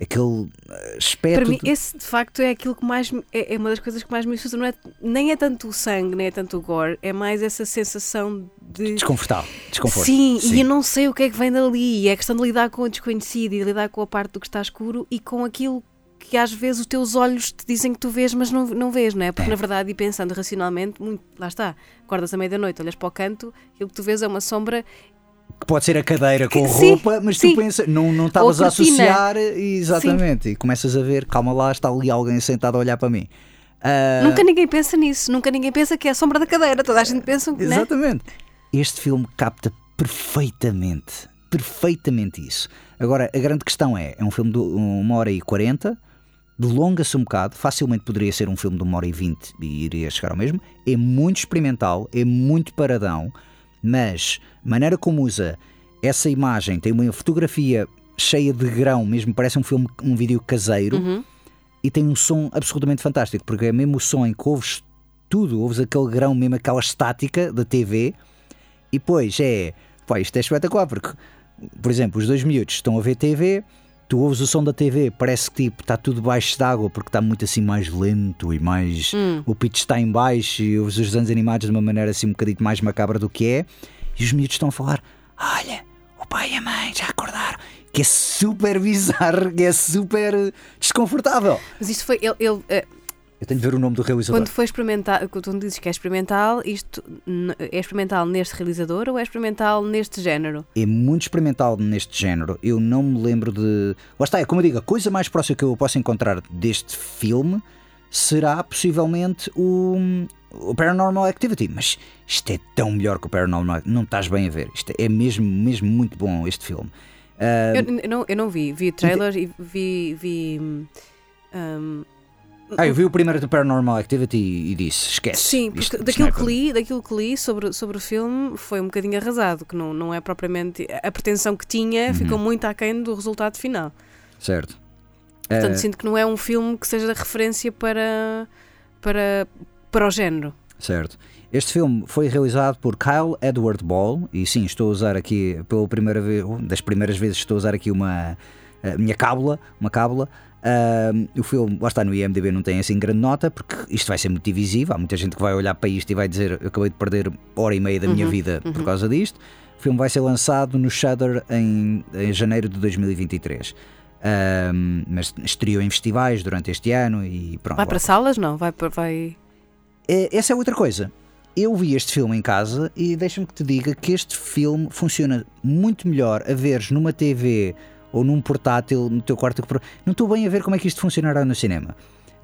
Aquele eh, espectro. Para mim, esse de facto é aquilo que mais me- é, é uma das coisas que mais me assusta. Não é, nem é tanto o sangue, nem é tanto o gore, é mais essa sensação de. Desconfortável. Desconforto. Sim, e eu não sei o que é que vem dali. E é questão de lidar com o desconhecido e de lidar com a parte do que está escuro e com aquilo que às vezes os teus olhos te dizem que tu vês, mas não, não vês, não é? Porque É. na verdade, e pensando racionalmente, muito, lá está, acordas à meia-noite, olhas para o canto, aquilo que tu vês é uma sombra Que pode ser a cadeira com Sim, roupa, mas sim. tu pensas, não não estavas a associar. Exatamente. E começas a ver, calma lá, está ali alguém sentado a olhar para mim. Ah, Nunca ninguém pensa nisso, nunca ninguém pensa que é a sombra da cadeira, toda a gente pensa que. Né? Exatamente. Este filme capta perfeitamente, perfeitamente isso. Agora, a grande questão é: é um filme de uma hora e quarenta, delonga-se um bocado, facilmente poderia ser um filme de uma hora e vinte e iria chegar ao mesmo. É muito experimental, é muito paradão, mas a maneira como usa essa imagem, tem uma fotografia cheia de grão, mesmo parece um filme, um vídeo caseiro Uhum. e tem um som absolutamente fantástico, porque é mesmo o som em que ouves tudo, ouves aquele grão, mesmo aquela estática da TV, e depois é, pá, isto é espetacular, porque, por exemplo, os dois miúdos estão a ver TV, tu ouves o som da TV, parece que tipo, está tudo baixo de água, porque está muito assim mais lento e mais. O pitch está em baixo e ouves os desenhos animados de uma maneira assim um bocadinho mais macabra do que é, e os miúdos estão a falar: olha, o pai e a mãe já acordaram. Que é super bizarro, que é super desconfortável. Mas isto foi. Ele, ele, eh, Eu tenho de ver o nome do realizador. quando foi experimental, quando dizes que é experimental, isto é experimental neste realizador ou é experimental neste género? É muito experimental neste género. Eu não me lembro de. Lá está, é como eu digo, a coisa mais próxima que eu posso encontrar deste filme será possivelmente o, o Paranormal Activity. Mas isto é tão melhor que o Paranormal Activity. Não estás bem a ver. Isto é mesmo, mesmo muito bom este filme. Ah, Eu, eu não, eu não vi, vi o trailer e vi. vi hum, ah, eu vi o primeiro do Paranormal Activity e disse: esquece. Sim, porque isto- daquilo, é que para mim." li, daquilo que li sobre, sobre o filme foi um bocadinho arrasado, que não, não é propriamente. A pretensão que tinha Uhum. ficou muito aquém do resultado final. Certo. Portanto, Ah, sinto que não é um filme que seja referência para, para, para o género. Certo. Este filme foi realizado por Kyle Edward Ball e sim, estou a usar aqui pela primeira vez, das primeiras vezes estou a usar aqui uma a minha cábula, uma cábula. Ahm, o filme, lá está no IMDB, não tem assim grande nota porque isto vai ser muito divisivo. Há muita gente que vai olhar para isto e vai dizer: Eu acabei de perder hora e meia da minha vida por causa disto. O filme vai ser lançado no Shudder em, em janeiro de 2023. Ahm, mas estreou em festivais durante este ano e pronto. Vai para salas? Não, vai para. Vai... é, essa é outra coisa. Eu vi este filme em casa e deixa-me que te diga que este filme funciona muito melhor a veres numa TV ou num portátil no teu quarto. Não estou bem a ver como é que isto funcionará no cinema.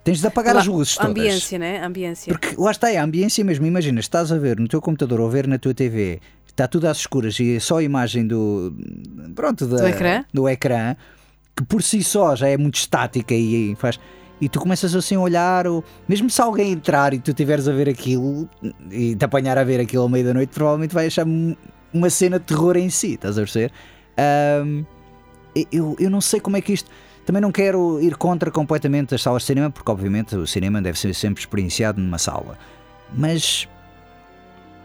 Tens de apagar Lá, as luzes a todas. ambiência, né? Ambiência. Porque lá está, é a ambiência mesmo. Imagina, estás a ver no teu computador ou a ver na tua TV, está tudo às escuras e é só a imagem do. Pronto, da- Do ecrã? do ecrã, que por si só já é muito estática e faz. E tu começas assim a olhar, ou, mesmo se alguém entrar e tu estiveres a ver aquilo e te apanhar a ver aquilo ao meio da noite, provavelmente vai achar um- uma cena de terror em si, estás a perceber? Ahm, eu, eu não sei como é que isto. Também não quero ir contra completamente as salas de cinema, porque obviamente o cinema deve ser sempre experienciado numa sala. Mas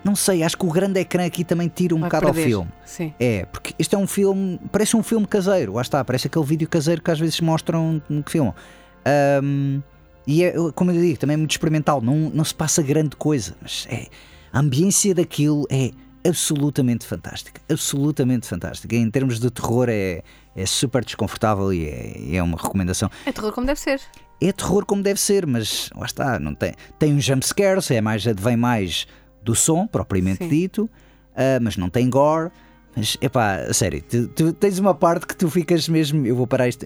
não sei, acho que o grande ecrã aqui também tira um Vai bocado ao perder. filme. Sim. É, porque este é um filme, parece um filme caseiro, lá está, parece aquele vídeo caseiro que às vezes mostram no que filmam. Ahm, e é, como eu digo, também é muito experimental, não, não se passa grande coisa, mas é, a ambiência daquilo é absolutamente fantástica, absolutamente fantástica. Em termos de terror é, é super desconfortável e é, é uma recomendação. É terror como deve ser. É terror como deve ser, mas lá está, não tem, tem um jump scares, é mais, vem mais do som, propriamente Sim. dito, ah, mas não tem gore. Mas, epá, sério, tu, tu tens uma parte que tu ficas mesmo. Eu vou parar isto.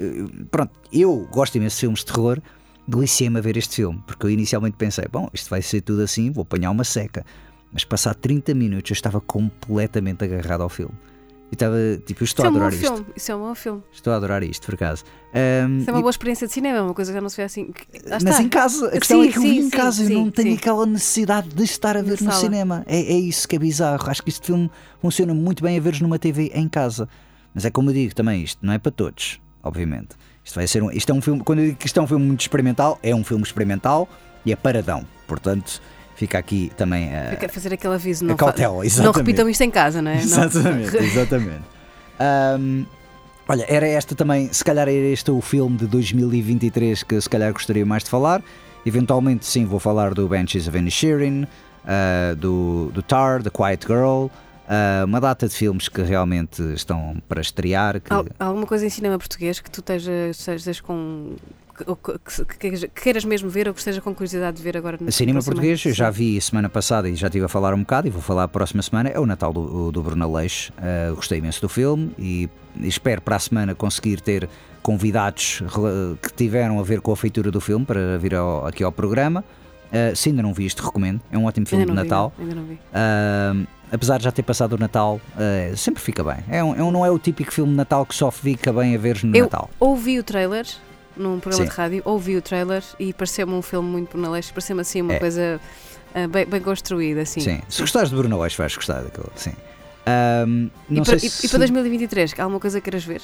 Pronto, eu gosto imenso de filmes de terror, deliciei-me a ver este filme, porque eu inicialmente pensei, bom, isto vai ser tudo assim, vou apanhar uma seca. Mas passar 30 minutos eu estava completamente agarrado ao filme. E estava tipo, eu estou Isso é a um bom adorar isto. filme. Isso é um bom filme. Estou a adorar isto, por acaso. Ahm, Isso é uma e- boa experiência de cinema, uma coisa que já não se vê assim. Lá mas em casa, a questão Sim, é que eu sim, vi em sim, casa e sim, não tenho sim. aquela necessidade de estar a Na ver no sala. cinema. É, é isso que é bizarro. Acho que este filme funciona muito bem a veres numa TV em casa. Mas é como eu digo também, isto não é para todos, obviamente. Isto vai ser um, isto é um filme, quando eu digo que isto é um filme muito experimental, é um filme experimental e é paradão. Portanto, fica aqui também a, Fica a fazer aquele aviso. Não, cautela. não Exatamente. repitam isto em casa, não é? Não- Exatamente, [laughs] exatamente. Ahm, olha, era esta também, se calhar era este o filme de 2023 que se calhar gostaria mais de falar. Eventualmente, sim, vou falar do Banshees of Inisherin, ah, do, do Tar, The Quiet Girl, ah, uma data de filmes que realmente estão para estrear. Que, Al- alguma coisa em cinema português que tu estejas, estejas com. Que, que- que- que queiras- que queiras mesmo ver ou que esteja com curiosidade de ver agora no Cinema português, eu já vi semana passada e já estive a falar um bocado e vou falar a próxima semana. É o Natal do, do Bruno Leix. Uh, gostei imenso do filme e espero para a semana conseguir ter convidados que tiveram a ver com a feitura do filme para vir ao- aqui ao programa. Uh, se ainda não vi isto, recomendo. É um ótimo filme de vi, Natal. não, ainda não vi. Uh, apesar de já ter passado o Natal, uh, sempre fica bem. É um, é um- não é o típico filme de Natal que só fica bem a ver no Eu Natal. ouvi o trailer num programa Sim. de rádio, ouvi o trailer e pareceu-me um filme muito pornalesco, pareceu-me assim uma É. coisa ah, bem, bem construída. Assim. Sim. Se gostares de Bruno Leix, vais gostar daquilo. Sim. Um, E, para, se... e para 2023, há alguma coisa que queiras ver?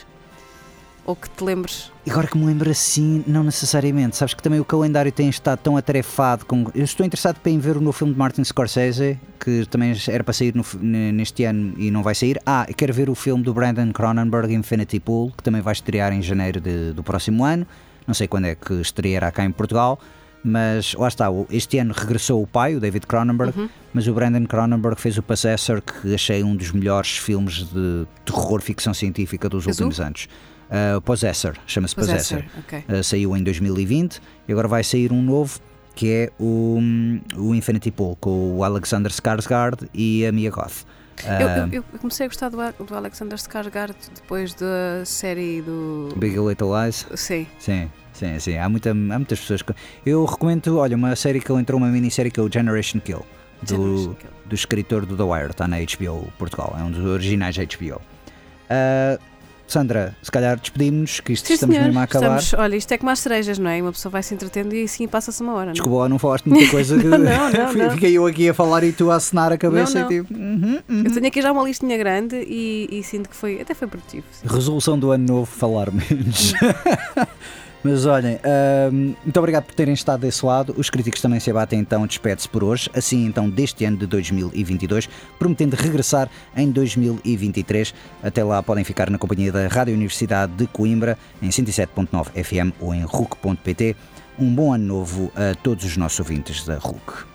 Ou que te lembres? Agora que me lembro assim, não necessariamente. Sabes que também o calendário tem estado tão atarefado com. Eu estou interessado em ver o novo filme de Martin Scorsese, que também era para sair no neste ano e não vai sair. Ah, quero ver o filme do Brandon Cronenberg, Infinity Pool, que também vai estrear em janeiro de- do próximo ano. Não sei quando é que estreará cá em Portugal. Mas lá está, este ano regressou o pai, o David Cronenberg, Uhum. mas o Brandon Cronenberg fez o Possessor, que achei um dos melhores filmes de terror ficção científica dos o? últimos anos. Uh, Possessor, chama-se Possessor. Possessor, ok. Uh, saiu em 2020 e agora vai sair um novo que é o, o Infinity Pool com o Alexander Skarsgård e a Mia Goth. Eu, eu- eu comecei a gostar do, do Alexander Skarsgård depois da série do. Big Little Lies. Sim. Sim, sim, sim. Há, muita, há muitas pessoas que. Eu recomendo, olha, uma série que ele entrou, uma minissérie que é o Generation Kill, Generation do, Kill. do escritor do The Wire, está na HBO Portugal, é um dos originais da HBO. Uh, Sandra, se calhar despedimos-nos, que isto Sim, estamos senhor. mesmo a acabar. Estamos- olha, isto é como as cerejas, não é? Uma pessoa vai se entretendo e assim passa-se uma hora. não é? Desculpa, não falaste muita coisa. que- [laughs] Não, não, não, [laughs] não. Fiquei eu aqui a falar e tu a acenar a cabeça Não, e tipo. uhum, uhum. Eu tenho aqui já uma listinha grande e, e sinto que foi, até foi produtivo. sim. Resolução do ano novo, falar menos. [laughs] Mas olhem, hum, muito obrigado por terem estado desse lado. Os críticos também se abatem, então despede-se por hoje. Assim, então, deste ano de 2022, prometendo regressar em 2023. Até lá podem ficar na companhia da Rádio Universidade de Coimbra, em 107.9 FM ou em RUC.pt. Um bom ano novo a todos os nossos ouvintes da RUC.